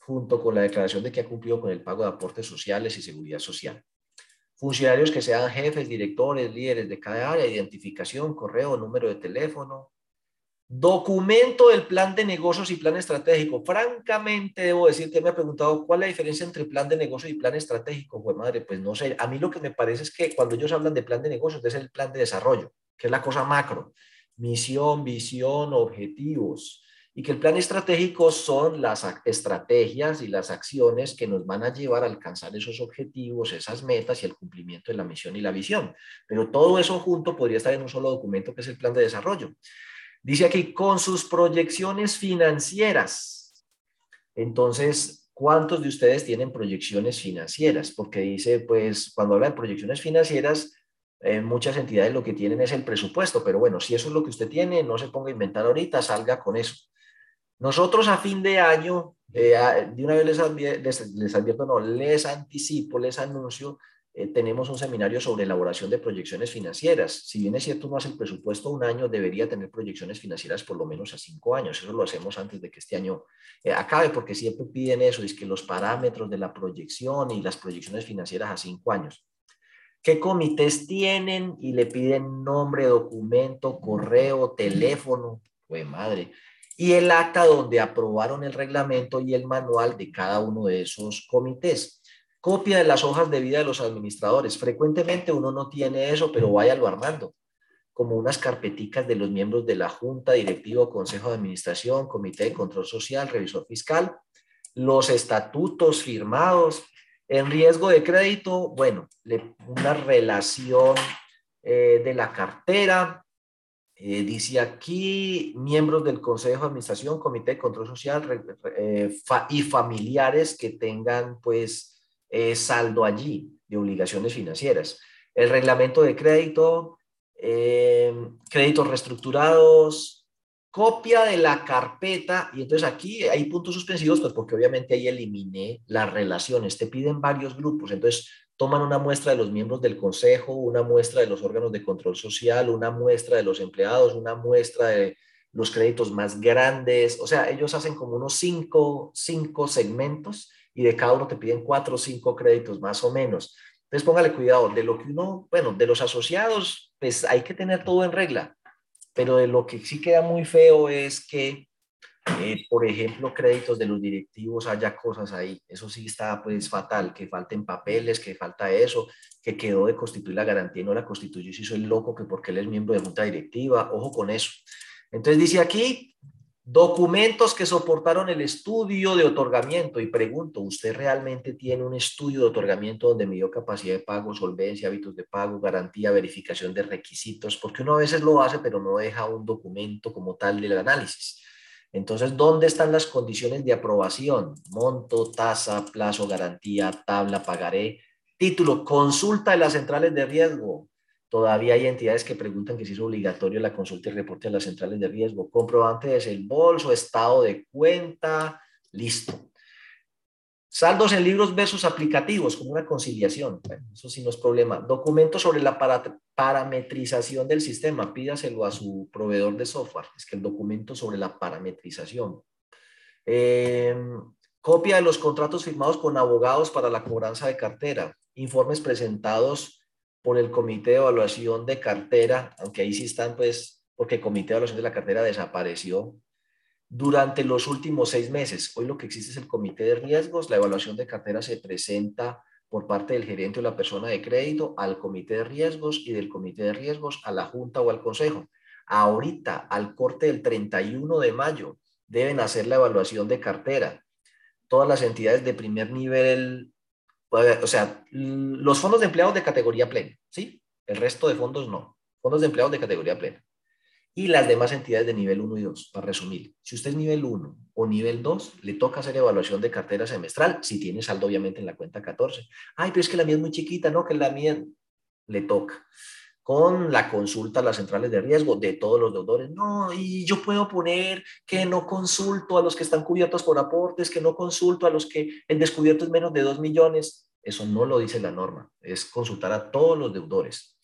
junto con la declaración de que ha cumplido con el pago de aportes sociales y seguridad social funcionarios que sean jefes, directores, líderes de cada área, identificación, correo, número de teléfono, documento del plan de negocios y plan estratégico. Francamente, debo decir que me ha preguntado cuál es la diferencia entre plan de negocio y plan estratégico. Pues madre, pues no sé. A mí lo que me parece es que cuando ellos hablan de plan de negocios, es el plan de desarrollo, que es la cosa macro. Misión, visión, objetivos y que el plan estratégico son las estrategias y las acciones que nos van a llevar a alcanzar esos objetivos, esas metas y el cumplimiento de la misión y la visión. Pero todo eso junto podría estar en un solo documento que es el plan de desarrollo. Dice aquí, con sus proyecciones financieras. Entonces, ¿cuántos de ustedes tienen proyecciones financieras? Porque dice, pues, cuando habla de proyecciones financieras, eh, muchas entidades lo que tienen es el presupuesto, pero bueno, si eso es lo que usted tiene, no se ponga a inventar ahorita, salga con eso. Nosotros a fin de año, eh, de una vez les, les, advierto, no, les anticipo, les anuncio, eh, tenemos un seminario sobre elaboración de proyecciones financieras. Si bien es cierto, no hace el presupuesto un año, debería tener proyecciones financieras por lo menos a cinco años. Eso lo hacemos antes de que este año eh, acabe, porque siempre piden eso, es que los parámetros de la proyección y las proyecciones financieras a cinco años. ¿Qué comités tienen? Y le piden nombre, documento, correo, teléfono. Pues madre, y el acta donde aprobaron el reglamento y el manual de cada uno de esos comités. Copia de las hojas de vida de los administradores. Frecuentemente uno no tiene eso, pero váyalo armando, como unas carpeticas de los miembros de la Junta, Directivo, Consejo de Administración, Comité de Control Social, Revisor Fiscal, los estatutos firmados. En riesgo de crédito, bueno, una relación eh, de la cartera, eh, dice aquí, miembros del Consejo de Administración, Comité de Control Social eh, y familiares que tengan pues eh, saldo allí de obligaciones financieras. El reglamento de crédito, créditos reestructurados, copia de la carpeta, y entonces aquí hay puntos suspensivos, pues porque obviamente ahí eliminé las relaciones, te piden varios grupos, entonces toman una muestra de los miembros del consejo, una muestra de los órganos de control social, una muestra de los empleados, una muestra de los créditos más grandes. O sea, ellos hacen como unos cinco, cinco segmentos y de cada uno te piden cuatro o cinco créditos más o menos. Entonces póngale cuidado, de lo que uno, bueno, de los asociados, pues hay que tener todo en regla, pero de lo que sí queda muy feo es que eh, por ejemplo, créditos de los directivos, haya cosas ahí. Eso sí está pues fatal, que falten papeles, que falta eso, que quedó de constituir la garantía y no la constituyó si soy loco, que porque él es miembro de junta directiva, ojo con eso. Entonces dice aquí, documentos que soportaron el estudio de otorgamiento. Y pregunto, ¿usted realmente tiene un estudio de otorgamiento donde midió capacidad de pago, solvencia, hábitos de pago, garantía, verificación de requisitos? Porque uno a veces lo hace, pero no deja un documento como tal del análisis. Entonces, ¿dónde están las condiciones de aprobación? Monto, tasa, plazo, garantía, tabla, pagaré, título, consulta de las centrales de riesgo. Todavía hay entidades que preguntan que si es obligatorio la consulta y reporte a las centrales de riesgo. Comprobante de el bolso, estado de cuenta, listo. Saldos en libros versus aplicativos, como una conciliación. eso sí no es problema. Documentos sobre la parametrización del sistema. Pídaselo a su proveedor de software. Es que el documento sobre la parametrización. Em, copia de los contratos firmados con abogados para la cobranza de cartera. Informes presentados por el Comité de Evaluación de Cartera, aunque ahí sí están, pues, porque el Comité de Evaluación de la Cartera desapareció durante los últimos seis meses. Hoy lo que existe es el comité de riesgos. La evaluación de cartera se presenta por parte del gerente o la persona de crédito al comité de riesgos y del comité de riesgos a la junta o al consejo. Ahorita, al corte del 31 de mayo, deben hacer la evaluación de cartera. Todas las entidades de primer nivel, o sea, los fondos de empleados de categoría plena, ¿sí? El resto de fondos no. Fondos de empleados de categoría plena y las demás entidades de nivel 1 y 2, para resumir. Si usted es nivel 1 o nivel 2, le toca hacer evaluación de cartera semestral, si tiene saldo obviamente en la cuenta 14. Ay, pero es que la mía es muy chiquita, ¿no? Que la mía le toca. Con la consulta a las centrales de riesgo de todos los deudores. No, y yo puedo poner que no consulto a los que están cubiertos por aportes, que no consulto a los que el descubierto es menos de 2 millones. Eso no lo dice la norma, es consultar a todos los deudores.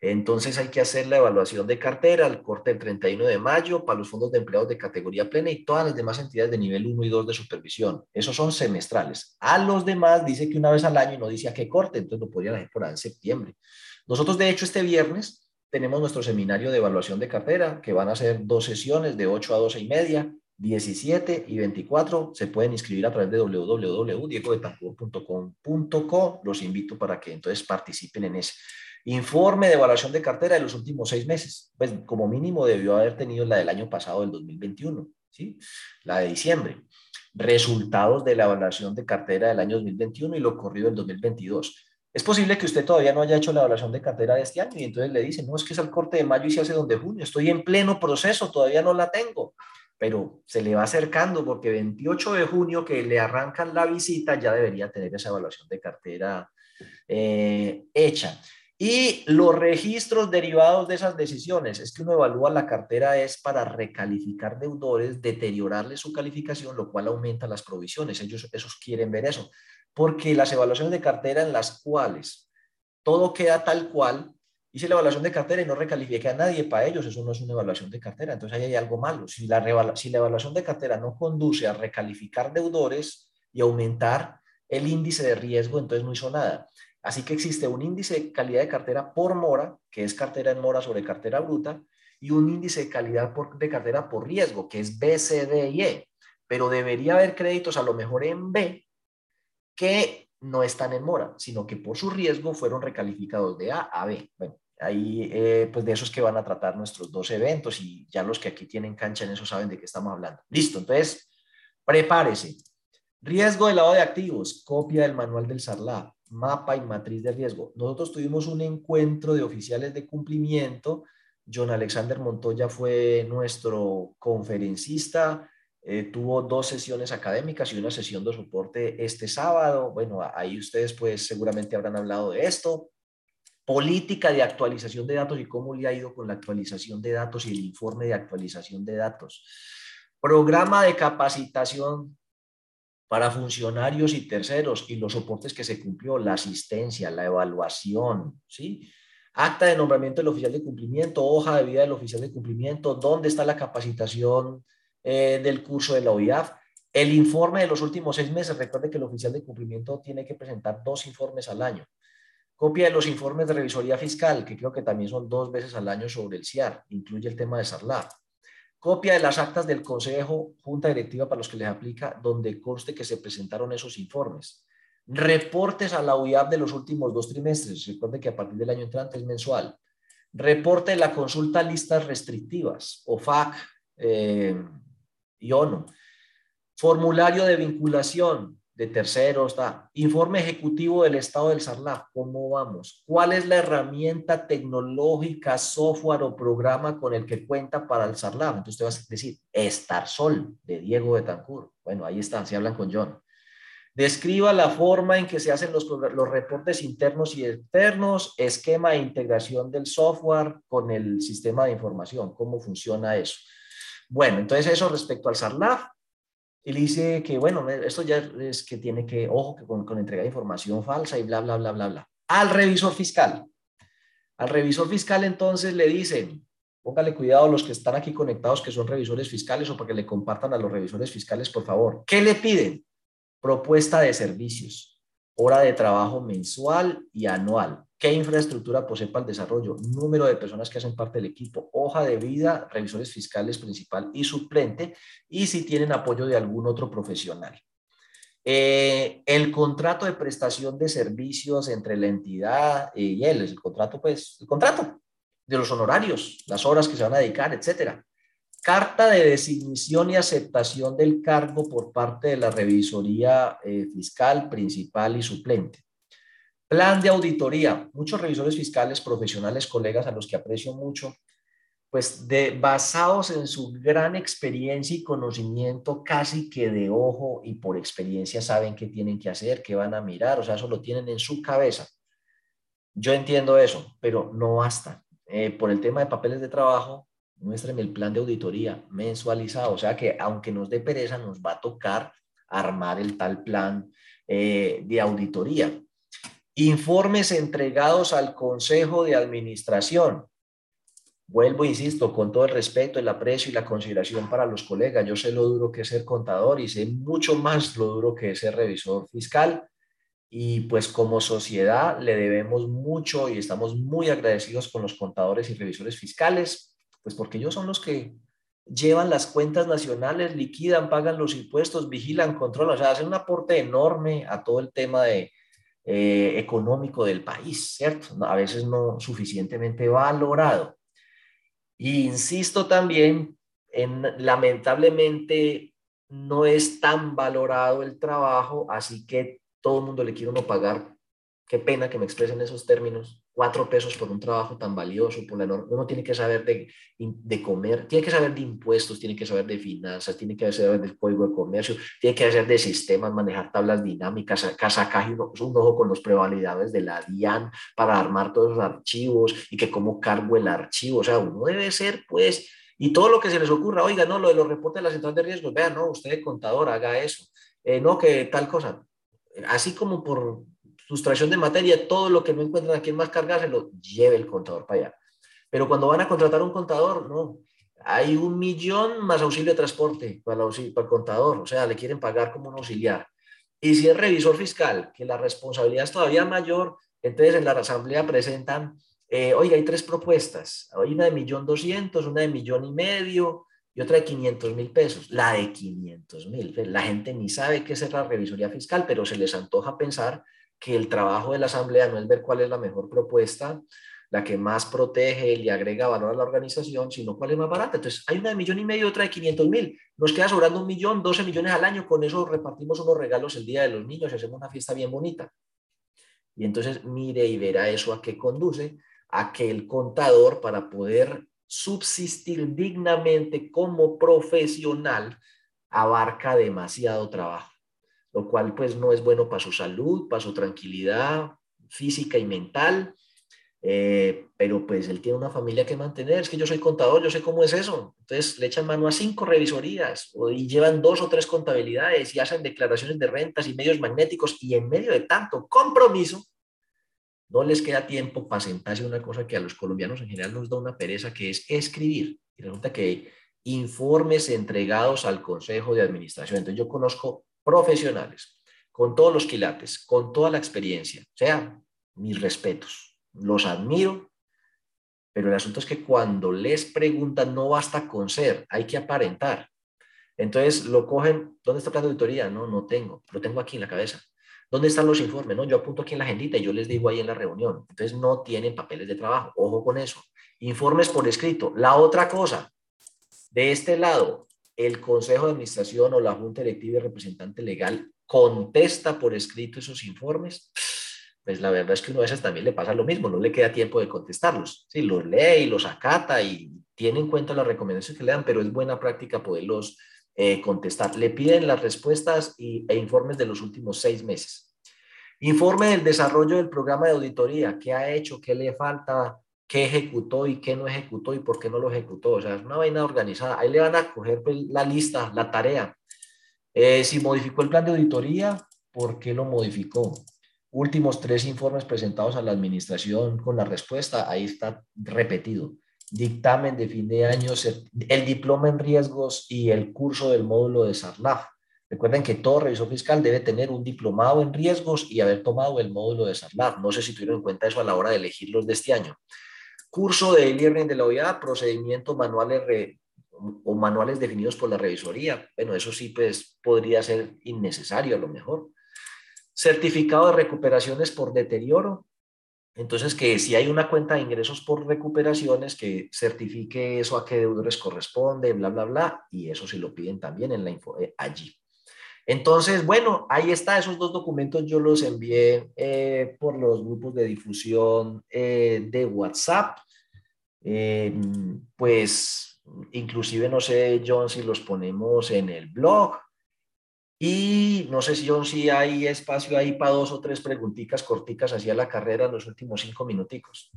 Entonces hay que hacer la evaluación de cartera al corte del 31 de mayo para los fondos de empleados de categoría plena y todas las demás entidades de nivel 1 y 2 de supervisión. Esos son semestrales. A los demás dice que una vez al año y no dice a qué corte, entonces lo podrían hacer por ahí en septiembre. Nosotros, de hecho, este viernes tenemos nuestro seminario de evaluación de cartera, que van a ser dos sesiones de 8 a 12 y media, 17 y 24. Se pueden inscribir a través de www.diegobetancourt.com.co. Los invito para que entonces participen en ese. Informe de evaluación de cartera de los últimos seis meses. Pues como mínimo debió haber tenido la del año pasado, del 2021, ¿sí? La de diciembre. Resultados de la evaluación de cartera del año 2021 y lo corrido del 2022. Es posible que usted todavía no haya hecho la evaluación de cartera de este año y entonces le dicen, no, es que es al corte de mayo y se hace donde junio, estoy en pleno proceso, todavía no la tengo, pero se le va acercando porque 28 de junio que le arrancan la visita ya debería tener esa evaluación de cartera eh, hecha. Y los registros derivados de esas decisiones, es que uno evalúa la cartera es para recalificar deudores, deteriorarle su calificación, lo cual aumenta las provisiones. Ellos esos quieren ver eso, porque las evaluaciones de cartera en las cuales todo queda tal cual, hice la evaluación de cartera y no recalifique a nadie para ellos, eso no es una evaluación de cartera, entonces ahí hay algo malo. Si la, si la evaluación de cartera no conduce a recalificar deudores y aumentar el índice de riesgo, entonces no hizo nada. Así que existe un índice de calidad de cartera por mora, que es cartera en mora sobre cartera bruta, y un índice de calidad de cartera por riesgo, que es B, C, D y E. Pero debería haber créditos a lo mejor en B que no están en mora, sino que por su riesgo fueron recalificados de A a B. Bueno, ahí eh, pues de esos que van a tratar nuestros dos eventos y ya los que aquí tienen cancha en eso saben de qué estamos hablando. Listo, entonces prepárese. Riesgo de lavado de activos, copia del manual del SARLAB mapa y matriz de riesgo. Nosotros tuvimos un encuentro de oficiales de cumplimiento. John Alexander Montoya fue nuestro conferencista. Eh, tuvo dos sesiones académicas y una sesión de soporte este sábado. Bueno, ahí ustedes pues seguramente habrán hablado de esto. Política de actualización de datos y cómo le ha ido con la actualización de datos y el informe de actualización de datos. Programa de capacitación para funcionarios y terceros y los soportes que se cumplió, la asistencia, la evaluación, ¿sí? Acta de nombramiento del oficial de cumplimiento, hoja de vida del oficial de cumplimiento, dónde está la capacitación eh, del curso de la OIAF, el informe de los últimos seis meses. Recuerde que el oficial de cumplimiento tiene que presentar dos informes al año. Copia de los informes de revisoría fiscal, que creo que también son dos veces al año sobre el CIAR, incluye el tema de SARLAB Copia de las actas del Consejo, Junta Directiva para los que les aplica, donde conste que se presentaron esos informes. Reportes a la UIAP de los últimos dos trimestres. Recuerde que a partir del año entrante es mensual. Reporte de la consulta listas restrictivas, OFAC eh, y ONU. Formulario de vinculación, de terceros, está. Informe ejecutivo del estado del SARLAF, ¿cómo vamos? ¿Cuál es la herramienta tecnológica, software o programa con el que cuenta para el SARLAF? Entonces te vas a decir, Sol, de Diego Betancourt. Bueno, ahí están, se hablan con John. Describa la forma en que se hacen los, los reportes internos y externos, esquema de integración del software con el sistema de información, cómo funciona eso. Bueno, entonces eso respecto al SARLAF. Él dice que, bueno, esto ya es que tiene que, ojo, que con, entrega de información falsa y bla, bla, bla, bla, bla. Al revisor fiscal. Al revisor fiscal entonces le dicen, póngale cuidado a los que están aquí conectados que son revisores fiscales o para que le compartan a los revisores fiscales, por favor. ¿Qué le piden? Propuesta de servicios, hora de trabajo mensual y anual, qué infraestructura posee para el desarrollo, número de personas que hacen parte del equipo, hoja de vida, revisores fiscales principal y suplente, y si tienen apoyo de algún otro profesional. Eh, el contrato de prestación de servicios entre la entidad y él, el contrato, pues, el contrato de los honorarios, las horas que se van a dedicar, etcétera. Carta de designación y aceptación del cargo por parte de la revisoría eh, fiscal principal y suplente. Plan de auditoría. Muchos revisores fiscales profesionales, colegas a los que aprecio mucho, pues de, basados en su gran experiencia y conocimiento casi que de ojo y por experiencia saben qué tienen que hacer, qué van a mirar, o sea, eso lo tienen en su cabeza. Yo entiendo eso, pero no basta. Eh, por el tema de papeles de trabajo, muéstrame el plan de auditoría mensualizado, o sea que aunque nos dé pereza, nos va a tocar armar el tal plan eh, de auditoría. Informes entregados al Consejo de Administración. Vuelvo, insisto, con todo el respeto, el aprecio y la consideración para los colegas. Yo sé lo duro que es ser contador y sé mucho más lo duro que es ser revisor fiscal. Y pues como sociedad le debemos mucho y estamos muy agradecidos con los contadores y revisores fiscales, pues porque ellos son los que llevan las cuentas nacionales, liquidan, pagan los impuestos, vigilan, controlan, o sea, hacen un aporte enorme a todo el tema de, eh, económico del país, ¿cierto? A veces no suficientemente valorado. Y insisto también en, lamentablemente, no es tan valorado el trabajo, así que todo el mundo le quiere uno pagar. Qué pena que me expresen esos términos, cuatro pesos por un trabajo tan valioso, por la uno tiene que saber de, de, comer, tiene que saber de impuestos, tiene que saber de finanzas, tiene que saber del código de comercio, tiene que saber de sistemas, manejar tablas dinámicas, acá sacar un, un ojo con los prevalidadores de la DIAN para armar todos los archivos y que cómo cargo el archivo, o sea, uno debe ser pues, y todo lo que se les ocurra, oiga, no, lo de los reportes de la central de riesgos, vean, no, usted contador, haga eso, eh, no, que tal cosa, así como por sustracción de materia, todo lo que no encuentran aquí en más carga se lo lleve el contador para allá. Pero cuando van a contratar un contador, no. Hay un millón más auxilio de transporte para el, para el contador, o sea, le quieren pagar como un auxiliar. Y si es revisor fiscal, que la responsabilidad es todavía mayor, entonces en la asamblea presentan, eh, oiga, hay tres propuestas, hay una de millón doscientos, una de millón y medio y otra de 500 mil pesos. La de 500 mil, la gente ni sabe qué es la revisoría fiscal, pero se les antoja pensar que el trabajo de la asamblea no es ver cuál es la mejor propuesta, la que más protege y agrega valor a la organización, sino cuál es más barata. Entonces, hay una de millón y medio, otra de 500 mil. Nos queda sobrando un millón, 12 millones al año. Con eso repartimos unos regalos el Día de los Niños y hacemos una fiesta bien bonita. Y entonces, mire y verá eso a qué conduce, a que el contador, para poder subsistir dignamente como profesional, abarca demasiado trabajo lo cual pues no es bueno para su salud, para su tranquilidad física y mental, eh, pero pues él tiene una familia que mantener, es que yo soy contador, yo sé cómo es eso, entonces le echan mano a cinco revisorías y llevan dos o tres contabilidades y hacen declaraciones de rentas y medios magnéticos y en medio de tanto compromiso, no les queda tiempo para sentarse una cosa que a los colombianos en general nos da una pereza, que es escribir. Y resulta que informes entregados al Consejo de Administración. Entonces yo conozco profesionales, con todos los quilates, con toda la experiencia. O sea, mis respetos. Los admiro pero el asunto es que cuando les preguntan no basta con ser, hay que aparentar. Entonces lo cogen, ¿dónde está el plan de auditoría? No, no tengo, lo tengo aquí en la cabeza. ¿Dónde están los informes? No, yo apunto aquí en la agendita y yo les digo ahí en la reunión. Entonces no tienen papeles de trabajo, ojo con eso. Informes por escrito. La otra cosa, de este lado, el Consejo de Administración o la Junta Directiva y representante legal contesta por escrito esos informes, pues la verdad es que uno a veces también le pasa lo mismo, no le queda tiempo de contestarlos. Sí, los lee y los acata y tiene en cuenta las recomendaciones que le dan, pero es buena práctica poderlos eh, contestar. Le piden las respuestas y, e informes de los últimos seis meses. Informe del desarrollo del programa de auditoría, qué ha hecho, qué le falta, qué ejecutó y qué no ejecutó y por qué no lo ejecutó. O sea, es una vaina organizada. Ahí le van a coger pues, la lista, la tarea. Eh, si modificó el plan de auditoría, ¿por qué lo modificó? Últimos tres informes presentados a la administración con la respuesta, ahí está repetido. Dictamen de fin de año, el diploma en riesgos y el curso del módulo de SARLAF. Recuerden que todo revisor fiscal debe tener un diplomado en riesgos y haber tomado el módulo de SARLAF. No sé si tuvieron en cuenta eso a la hora de elegir los de este año. Curso de e-learning de la OEA, procedimientos manuales o manuales definidos por la revisoría. Bueno, eso sí, pues podría ser innecesario a lo mejor. Certificado de recuperaciones por deterioro. Entonces, que si hay una cuenta de ingresos por recuperaciones, que certifique eso a qué deudores corresponde, bla, bla, bla, y eso se lo piden también en la info, eh, allí. Entonces, bueno, ahí está, esos dos documentos yo los envié eh, por los grupos de difusión eh, de WhatsApp. Em, pues, inclusive, no sé, John, si los ponemos en el blog. Y no sé si, John, si hay espacio ahí para dos o tres preguntitas corticas hacia la carrera en los últimos cinco minuticos.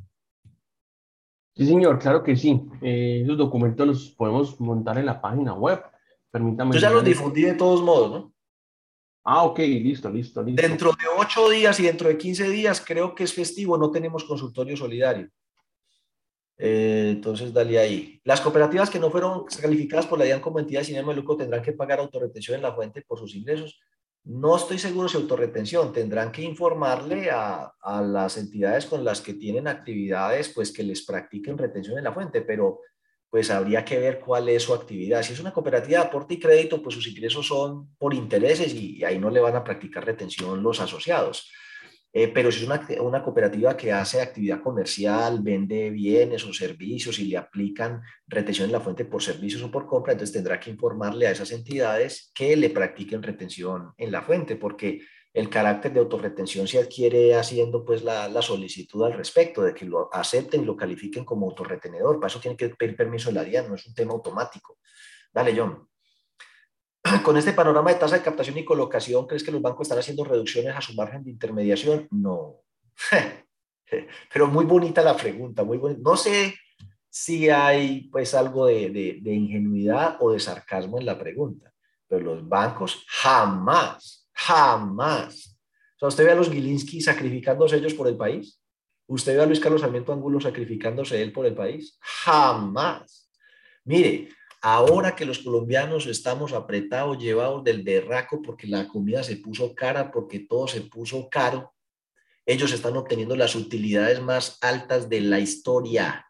Sí, señor, claro que sí. Eh, esos documentos los podemos montar en la página web. Permítame. Yo ya los difundí de todos modos, ¿no? Ah, ok, listo, listo, listo. Dentro de ocho días y dentro de 15 días, creo que es festivo, no tenemos consultorio solidario. Eh, entonces, dale ahí. Las cooperativas que no fueron calificadas por la DIAN como entidades sin ánimo de lucro tendrán que pagar autorretención en la fuente por sus ingresos. No estoy seguro si autorretención. Tendrán que informarle a, a, las entidades con las que tienen actividades, pues que les practiquen retención en la fuente, pero pues habría que ver cuál es su actividad. Si es una cooperativa de aporte y crédito, pues sus ingresos son por intereses y, ahí no le van a practicar retención los asociados. Eh, pero si es una, cooperativa que hace actividad comercial, vende bienes o servicios y le aplican retención en la fuente por servicios o por compra, entonces tendrá que informarle a esas entidades que le practiquen retención en la fuente, porque el carácter de autorretención se adquiere haciendo pues la, la, solicitud al respecto, de que lo acepten y lo califiquen como autorretenedor. Para eso tiene que pedir permiso de la DIAN, no es un tema automático. Dale, John. Con este panorama de tasa de captación y colocación, ¿crees que los bancos están haciendo reducciones a su margen de intermediación? No. Pero muy bonita la pregunta, muy bonita. No sé si hay pues algo de, de, de ingenuidad o de sarcasmo en la pregunta, pero los bancos jamás Jamás. O sea, usted ve a los Gilinski sacrificándose ellos por el país. ¿Usted ve a Luis Carlos Sarmiento Angulo sacrificándose él por el país? Jamás. Mire, ahora que los colombianos estamos apretados, llevados del derraco porque la comida se puso cara, porque todo se puso caro, ellos están obteniendo las utilidades más altas de la historia.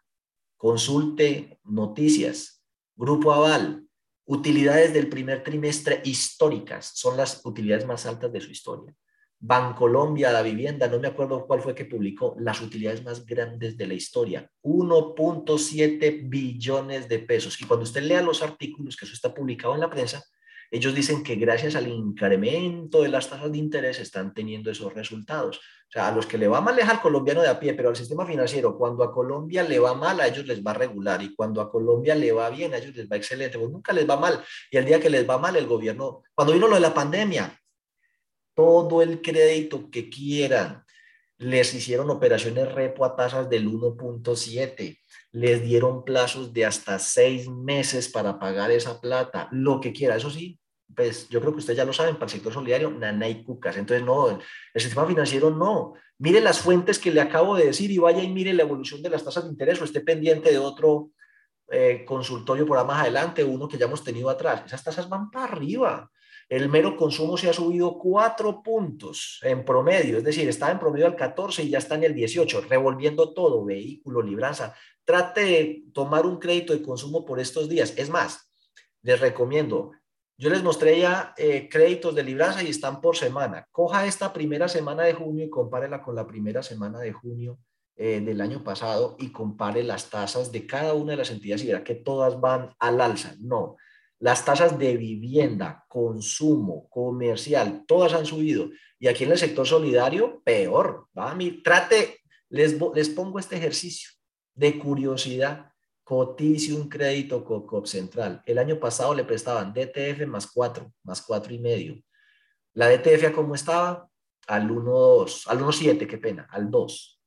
Consulte noticias. Grupo Aval, Utilidades del primer trimestre históricas son las utilidades más altas de su historia. Bancolombia, la vivienda, no me acuerdo cuál fue que publicó las utilidades más grandes de la historia, 1.7 billones de pesos. Y cuando usted lea los artículos, que eso está publicado en la prensa, ellos dicen que gracias al incremento de las tasas de interés están teniendo esos resultados. O sea, a los que le va mal es al colombiano de a pie, pero al sistema financiero, cuando a Colombia le va mal, a ellos les va regular, y cuando a Colombia le va bien, a ellos les va excelente, pues nunca les va mal. Y el día que les va mal, el gobierno, cuando vino lo de la pandemia, todo el crédito que quieran, les hicieron operaciones repo a tasas del 1.7 les dieron plazos de hasta seis meses para pagar esa plata, lo que quiera. Eso sí, pues yo creo que ustedes ya lo saben, para el sector solidario, nana y cucas. Entonces, no, el sistema financiero no. Mire las fuentes que le acabo de decir y vaya y mire la evolución de las tasas de interés o esté pendiente de otro, eh, consultorio por más adelante, uno que ya hemos tenido atrás. Esas tasas van para arriba. El mero consumo se ha subido cuatro puntos en promedio, es decir, está en promedio al 14 y ya está en el 18, revolviendo todo, vehículo, libranza. Trate de tomar un crédito de consumo por estos días. Es más, les recomiendo, yo les mostré ya eh, créditos de libranza y están por semana. Coja esta primera semana de junio y compárela con la primera semana de junio eh, del año pasado y compare las tasas de cada una de las entidades y verá que todas van al alza. No, las tasas de vivienda, consumo, comercial, todas han subido. Y aquí en el sector solidario, peor. ¿va? Trate, les, les pongo este ejercicio de curiosidad. Cotice un crédito COCOP Central. El año pasado le prestaban DTF más 4, más 4 y medio. La DTF, ¿cómo estaba? Al 1.2, al 1.7, qué pena, al 2.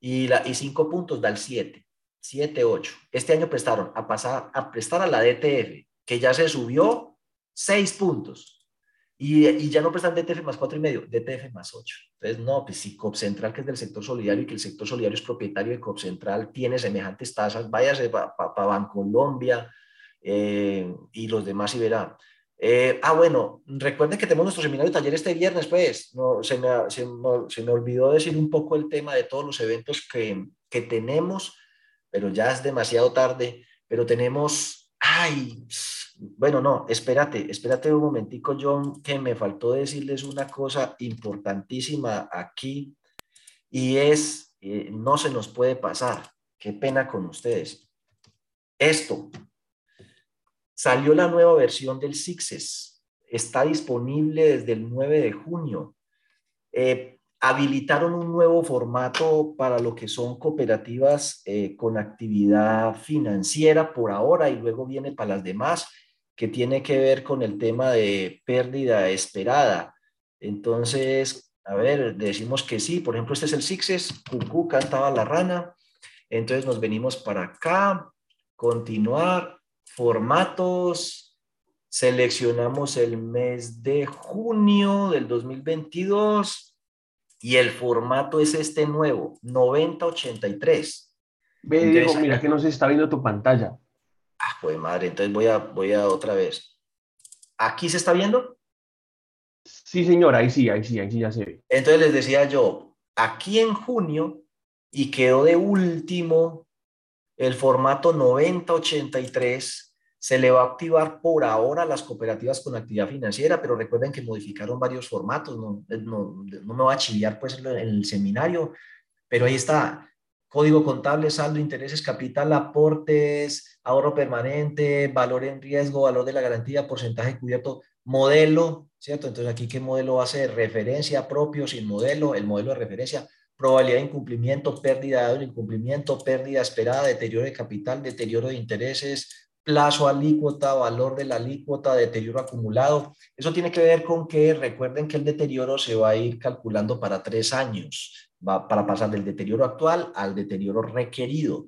Y, la, y 5 puntos da al 7, 7, 8. Este año prestaron a pasar a prestar a la DTF que ya se subió seis puntos. Y, y, ya no prestan DTF más cuatro y medio, DTF más ocho. Entonces, no, pues si COP Central, que es del sector solidario y que el sector solidario es propietario de COP Central, tiene semejantes tasas, váyase para pa, pa Bancolombia eh, y los demás y verá. Eh, ah, bueno, recuerden que tenemos nuestro seminario de taller este viernes, pues, no, se, me, se, se, me, olvidó decir un poco el tema de todos los eventos que, que tenemos, pero ya es demasiado tarde, pero tenemos, ay, bueno, no, espérate, espérate un momentico, John, que me faltó decirles una cosa importantísima aquí y es, eh, no se nos puede pasar, qué pena con ustedes. Esto, salió la nueva versión del Sixes, está disponible desde el 9 de junio. Eh, habilitaron un nuevo formato para lo que son cooperativas eh, con actividad financiera por ahora y luego viene para las demás que tiene que ver con el tema de pérdida esperada. Entonces, a ver, decimos que sí, por ejemplo, este es el Sixes, Cucú cantaba la rana, entonces nos venimos para acá, continuar, formatos, seleccionamos el mes de junio del 2022 y el formato es este nuevo, 9083. Ve, Diego, mira que no se está viendo tu pantalla. Ah, pues madre, entonces voy a, voy a otra vez. ¿Aquí se está viendo? Sí, señor, ahí sí, ahí sí, ahí sí ya se ve. Entonces les decía yo, aquí en junio, y quedó de último el formato 9083, se le va a activar por ahora a las cooperativas con actividad financiera, pero recuerden que modificaron varios formatos, no, no, no me va a chiviar pues en el seminario, pero ahí está, código contable, saldo, intereses, capital, aportes, ahorro permanente, valor en riesgo, valor de la garantía, porcentaje cubierto, modelo, ¿cierto? Entonces aquí, ¿qué modelo va a ser? Referencia propio sin modelo, el modelo de referencia, probabilidad de incumplimiento, pérdida de incumplimiento, pérdida esperada, deterioro de capital, deterioro de intereses, plazo alícuota, valor de la alícuota, deterioro acumulado. Eso tiene que ver con que recuerden que el deterioro se va a ir calculando para tres años va para pasar del deterioro actual al deterioro requerido.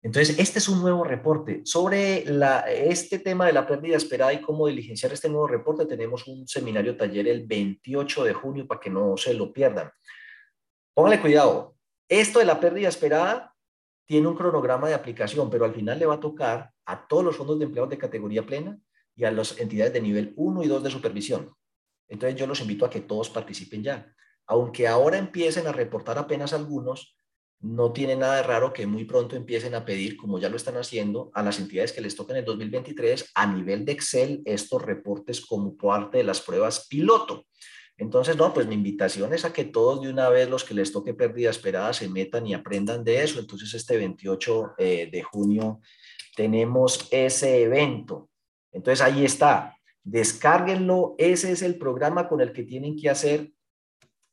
Entonces, este es un nuevo reporte. Sobre este tema de la pérdida esperada y cómo diligenciar este nuevo reporte, tenemos un seminario taller el 28 de junio para que no se lo pierdan. Póngale cuidado. Esto de la pérdida esperada tiene un cronograma de aplicación, pero al final le va a tocar a todos los fondos de empleados de categoría plena y a las entidades de nivel 1 y 2 de supervisión. Entonces, yo los invito a que todos participen ya aunque ahora empiecen a reportar apenas algunos, no tiene nada de raro que muy pronto empiecen a pedir, como ya lo están haciendo, a las entidades que les toquen el 2023 a nivel de Excel estos reportes como parte de las pruebas piloto. Entonces, no, pues mi invitación es a que todos de una vez los que les toque pérdida esperada se metan y aprendan de eso. Entonces, este 28 eh, de junio tenemos ese evento. Entonces, ahí está. Descárguenlo. Ese es el programa con el que tienen que hacer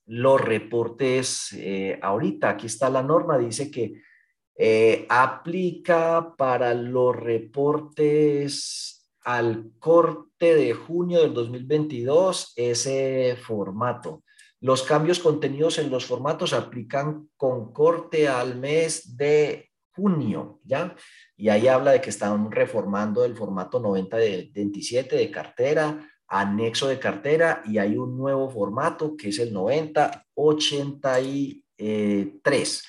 los reportes eh, ahorita. Aquí está la norma, dice que eh, aplica para los reportes al corte de junio del 2022 ese formato. Los cambios contenidos en los formatos aplican con corte al mes de junio, ¿ya? Y ahí habla de que están reformando el formato 90 de 27 de cartera, anexo de cartera y hay un nuevo formato que es el 9083.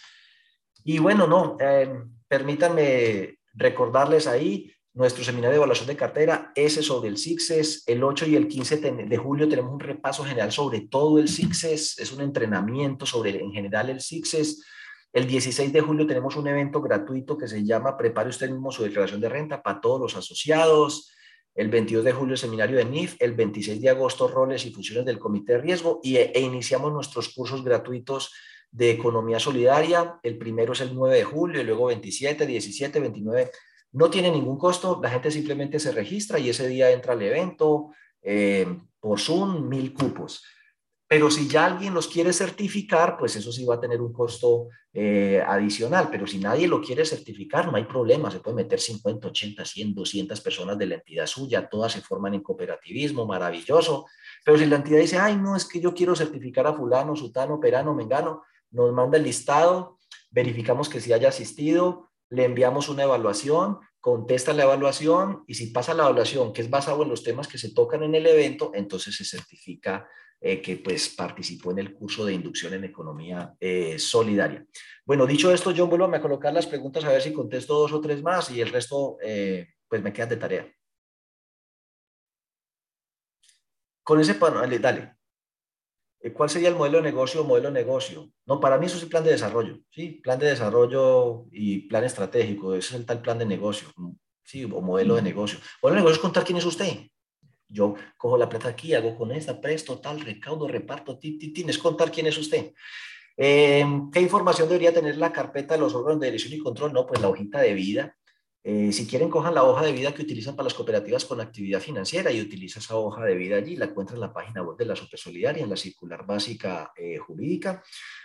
Y bueno, no, eh, permítanme Recordarles ahí nuestro seminario de evaluación de cartera, ese sobre el CICSES. El 8 y el 15 de julio tenemos un repaso general sobre todo el CICSES, es un entrenamiento sobre en general el CICSES. El 16 de julio tenemos un evento gratuito que se llama Prepare usted mismo su declaración de renta para todos los asociados. El 22 de julio seminario de NIF, el 26 de agosto roles y funciones del comité de riesgo y, e iniciamos nuestros cursos gratuitos de economía solidaria. El primero es el 9 de julio y luego 27, 17, 29 no tiene ningún costo, la gente simplemente se registra y ese día entra al evento eh, por Zoom, mil cupos. Pero si ya alguien los quiere certificar, pues eso sí va a tener un costo eh, adicional. Pero si nadie lo quiere certificar, no hay problema. Se puede meter 50, 80, 100, 200 personas de la entidad suya. Todas se forman en cooperativismo, maravilloso. Pero si la entidad dice, ay, no, es que yo quiero certificar a fulano, sutano, perano, mengano, nos manda el listado, verificamos que sí haya asistido, le enviamos una evaluación, contesta la evaluación y si pasa la evaluación, que es basado en los temas que se tocan en el evento, entonces se certifica eh, que pues participó en el curso de inducción en economía eh, solidaria. Bueno, dicho esto, John, vuelvo a colocar las preguntas a ver si contesto dos o tres más y el resto eh, pues me quedan de tarea. Con ese panel, dale. Eh, ¿Cuál sería el modelo de negocio o modelo de negocio? No, para mí eso es el plan de desarrollo, ¿sí? Plan de desarrollo y plan estratégico, ese es el tal plan de negocio, ¿sí? O modelo de negocio. Modelo de negocio es contar quién es usted. Yo cojo la plata aquí, hago con esta, presto, tal, recaudo, reparto, ti, ti, es contar quién es usted. Em, ¿Qué información debería tener la carpeta de los órganos de dirección y control? No, pues la hojita de vida, eh, si quieren, cojan la hoja de vida que utilizan para las cooperativas con actividad financiera y utiliza esa hoja de vida allí. La encuentran en la página web de la Solidaria, en la circular básica eh, jurídica,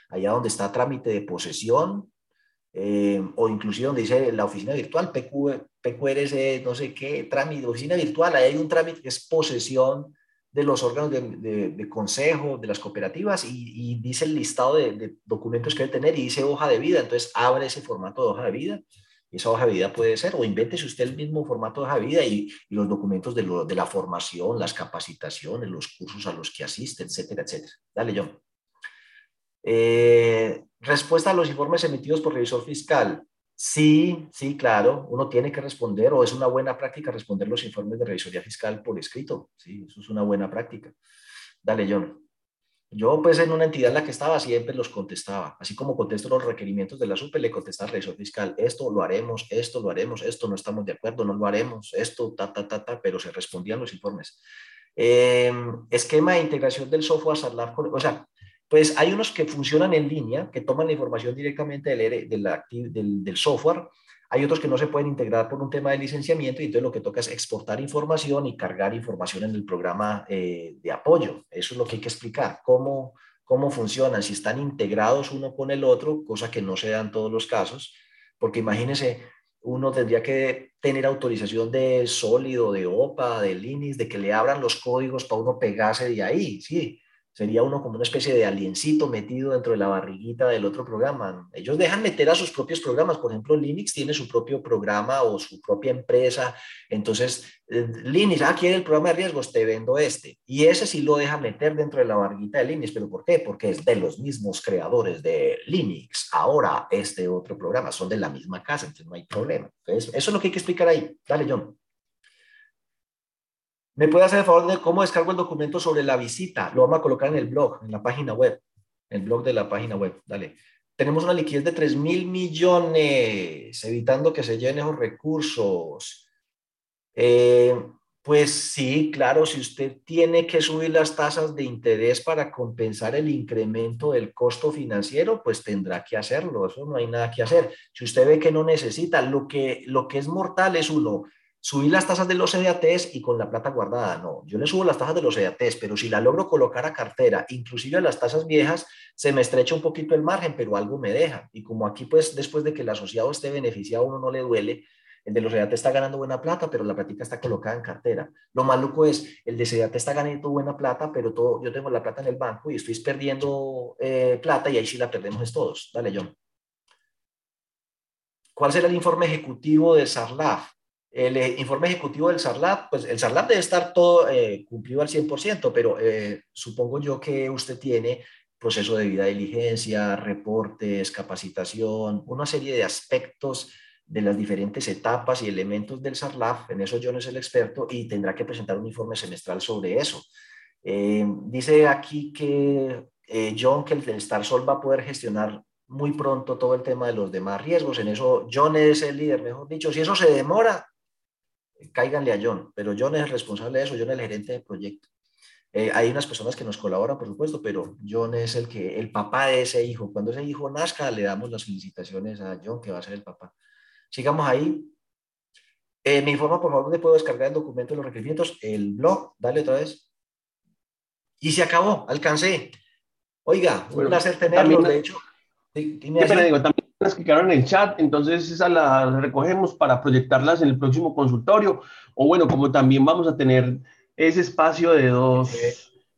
allá donde está trámite de posesión, eh, o inclusive donde dice la oficina virtual, PQ, PQRS, no sé qué, trámite, oficina virtual, ahí hay un trámite que es posesión de los órganos de, consejo, de las cooperativas, y, dice el listado de, de documentos que debe tener y dice hoja de vida, entonces abre ese formato de hoja de vida esa hoja de vida puede ser, o invéntese usted el mismo formato de hoja de vida y, los documentos de, de, la formación, las capacitaciones, los cursos a los que asiste, etcétera, etcétera. Dale, John. Eh, respuesta a los informes emitidos por revisor fiscal. Sí, sí, claro, uno tiene que responder o es una buena práctica responder los informes de revisoría fiscal por escrito. Sí, eso es una buena práctica. Dale, John. Yo, pues, en una entidad en la que estaba, siempre los contestaba. Así como contesto los requerimientos de la SUPE, le contestaba al revisor fiscal, esto lo haremos, esto lo haremos, esto no estamos de acuerdo, no lo haremos, esto, ta, ta, ta, ta, pero se respondían los informes. Em, esquema de integración del software SARLAF, o sea, pues hay unos que funcionan en línea, que toman la información directamente del, del, software, hay otros que no se pueden integrar por un tema de licenciamiento y entonces lo que toca es exportar información y cargar información en el programa eh, de apoyo. Eso es lo que hay que explicar, cómo, cómo funcionan, si están integrados uno con el otro, cosa que no se da en todos los casos, porque imagínense, uno tendría que tener autorización de sólido, de OPA, de Linux, de que le abran los códigos para uno pegarse de ahí, sí. Sería uno como una especie de aliencito metido dentro de la barriguita del otro programa. Ellos dejan meter a sus propios programas. Por ejemplo, Linux tiene su propio programa o su propia empresa. Entonces, eh, Linux, ah, quiere el programa de riesgos, te vendo este. Y ese sí lo deja meter dentro de la barriguita de Linux. ¿Pero por qué? Porque es de los mismos creadores de Linux. Ahora, este otro programa son de la misma casa, entonces no hay problema. Entonces, eso es lo que hay que explicar ahí. Dale, John. ¿Me puede hacer el favor de cómo descargo el documento sobre la visita? Lo vamos a colocar en el blog, en la página web, el blog de la página web. Dale. Tenemos una liquidez de 3 mil millones, evitando que se llenen esos recursos. Eh, pues sí, claro, si usted tiene que subir las tasas de interés para compensar el incremento del costo financiero, pues tendrá que hacerlo. Eso no hay nada que hacer. Si usted ve que no necesita, lo que, lo que es mortal es uno, subir las tasas de los EATs y con la plata guardada. No, yo le subo las tasas de los EATs, pero si la logro colocar a cartera, inclusive a las tasas viejas, se me estrecha un poquito el margen, pero algo me deja. Y como aquí, pues, después de que el asociado esté beneficiado, uno no le duele, el de los EAT está ganando buena plata, pero la plática está colocada en cartera. Lo maluco es, el de EAT está ganando buena plata, pero todo, yo tengo la plata en el banco y estoy perdiendo eh, plata y ahí sí la perdemos todos. Dale, John. ¿Cuál será el informe ejecutivo de SARLAF? El eh, informe ejecutivo del SARLAT, pues el SARLAT debe estar todo eh, cumplido al 100%, pero eh, supongo yo que usted tiene proceso de vida diligencia, reportes, capacitación, una serie de aspectos de las diferentes etapas y elementos del SARLAF, en eso John es el experto y tendrá que presentar un informe semestral sobre eso. Eh, dice aquí que eh, John que el del StarSol va a poder gestionar muy pronto todo el tema de los demás riesgos. En eso John es el líder, mejor dicho. Si eso se demora, cáiganle a John, pero John es el responsable de eso, John es el gerente de proyecto. Eh, hay unas personas que nos colaboran, por supuesto, pero John es el que, el papá de ese hijo. Cuando ese hijo nazca, le damos las felicitaciones a John, que va a ser el papá. Sigamos ahí. Eh, me informa, por favor, dónde puedo descargar el documento de los requerimientos. El blog, dale otra vez. Y se acabó, alcancé. Oiga, un placer tenerlo. de hecho, dime digo, también las que quedaron en el chat, entonces esas las recogemos para proyectarlas en el próximo consultorio. O bueno, como también vamos a tener ese espacio de dos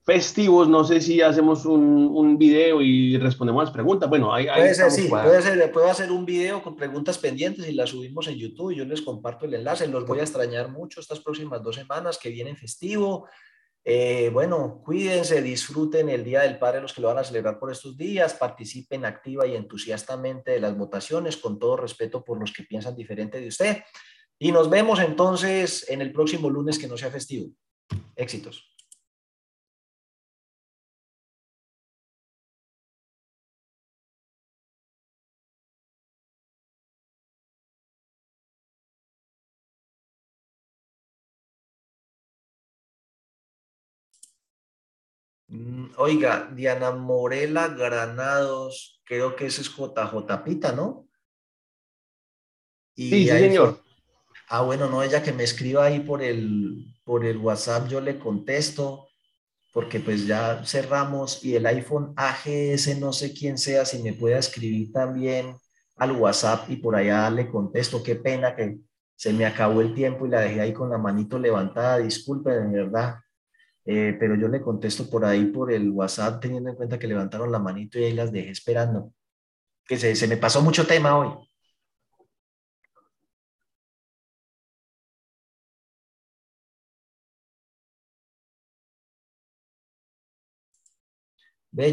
festivos, no sé si hacemos un, un video y respondemos las preguntas. Bueno, ahí, puede ser, sí, puede ser, puedo hacer un video con preguntas pendientes y las subimos en YouTube. Yo les comparto el enlace, los voy a extrañar mucho estas próximas dos semanas que vienen festivo. Eh, bueno, cuídense, disfruten el Día del Padre, los que lo van a celebrar por estos días, participen activa y entusiastamente de las votaciones, con todo respeto por los que piensan diferente de usted. Y nos vemos entonces en el próximo lunes que no sea festivo. Éxitos. Oiga, Diana Morela Granados, creo que ese es JJ Pita, ¿no? sí, sí, señor. Ah, bueno, no, ella que me escriba ahí por el, por el WhatsApp, yo le contesto, porque pues ya cerramos y el iPhone AGS, no sé quién sea, si me puede escribir también al WhatsApp y por allá le contesto, qué pena que se me acabó el tiempo y la dejé ahí con la manito levantada, disculpe, de verdad, eh, pero yo le contesto por ahí por el WhatsApp teniendo en cuenta que levantaron la manito y ahí las dejé esperando, que se, se me pasó mucho tema hoy.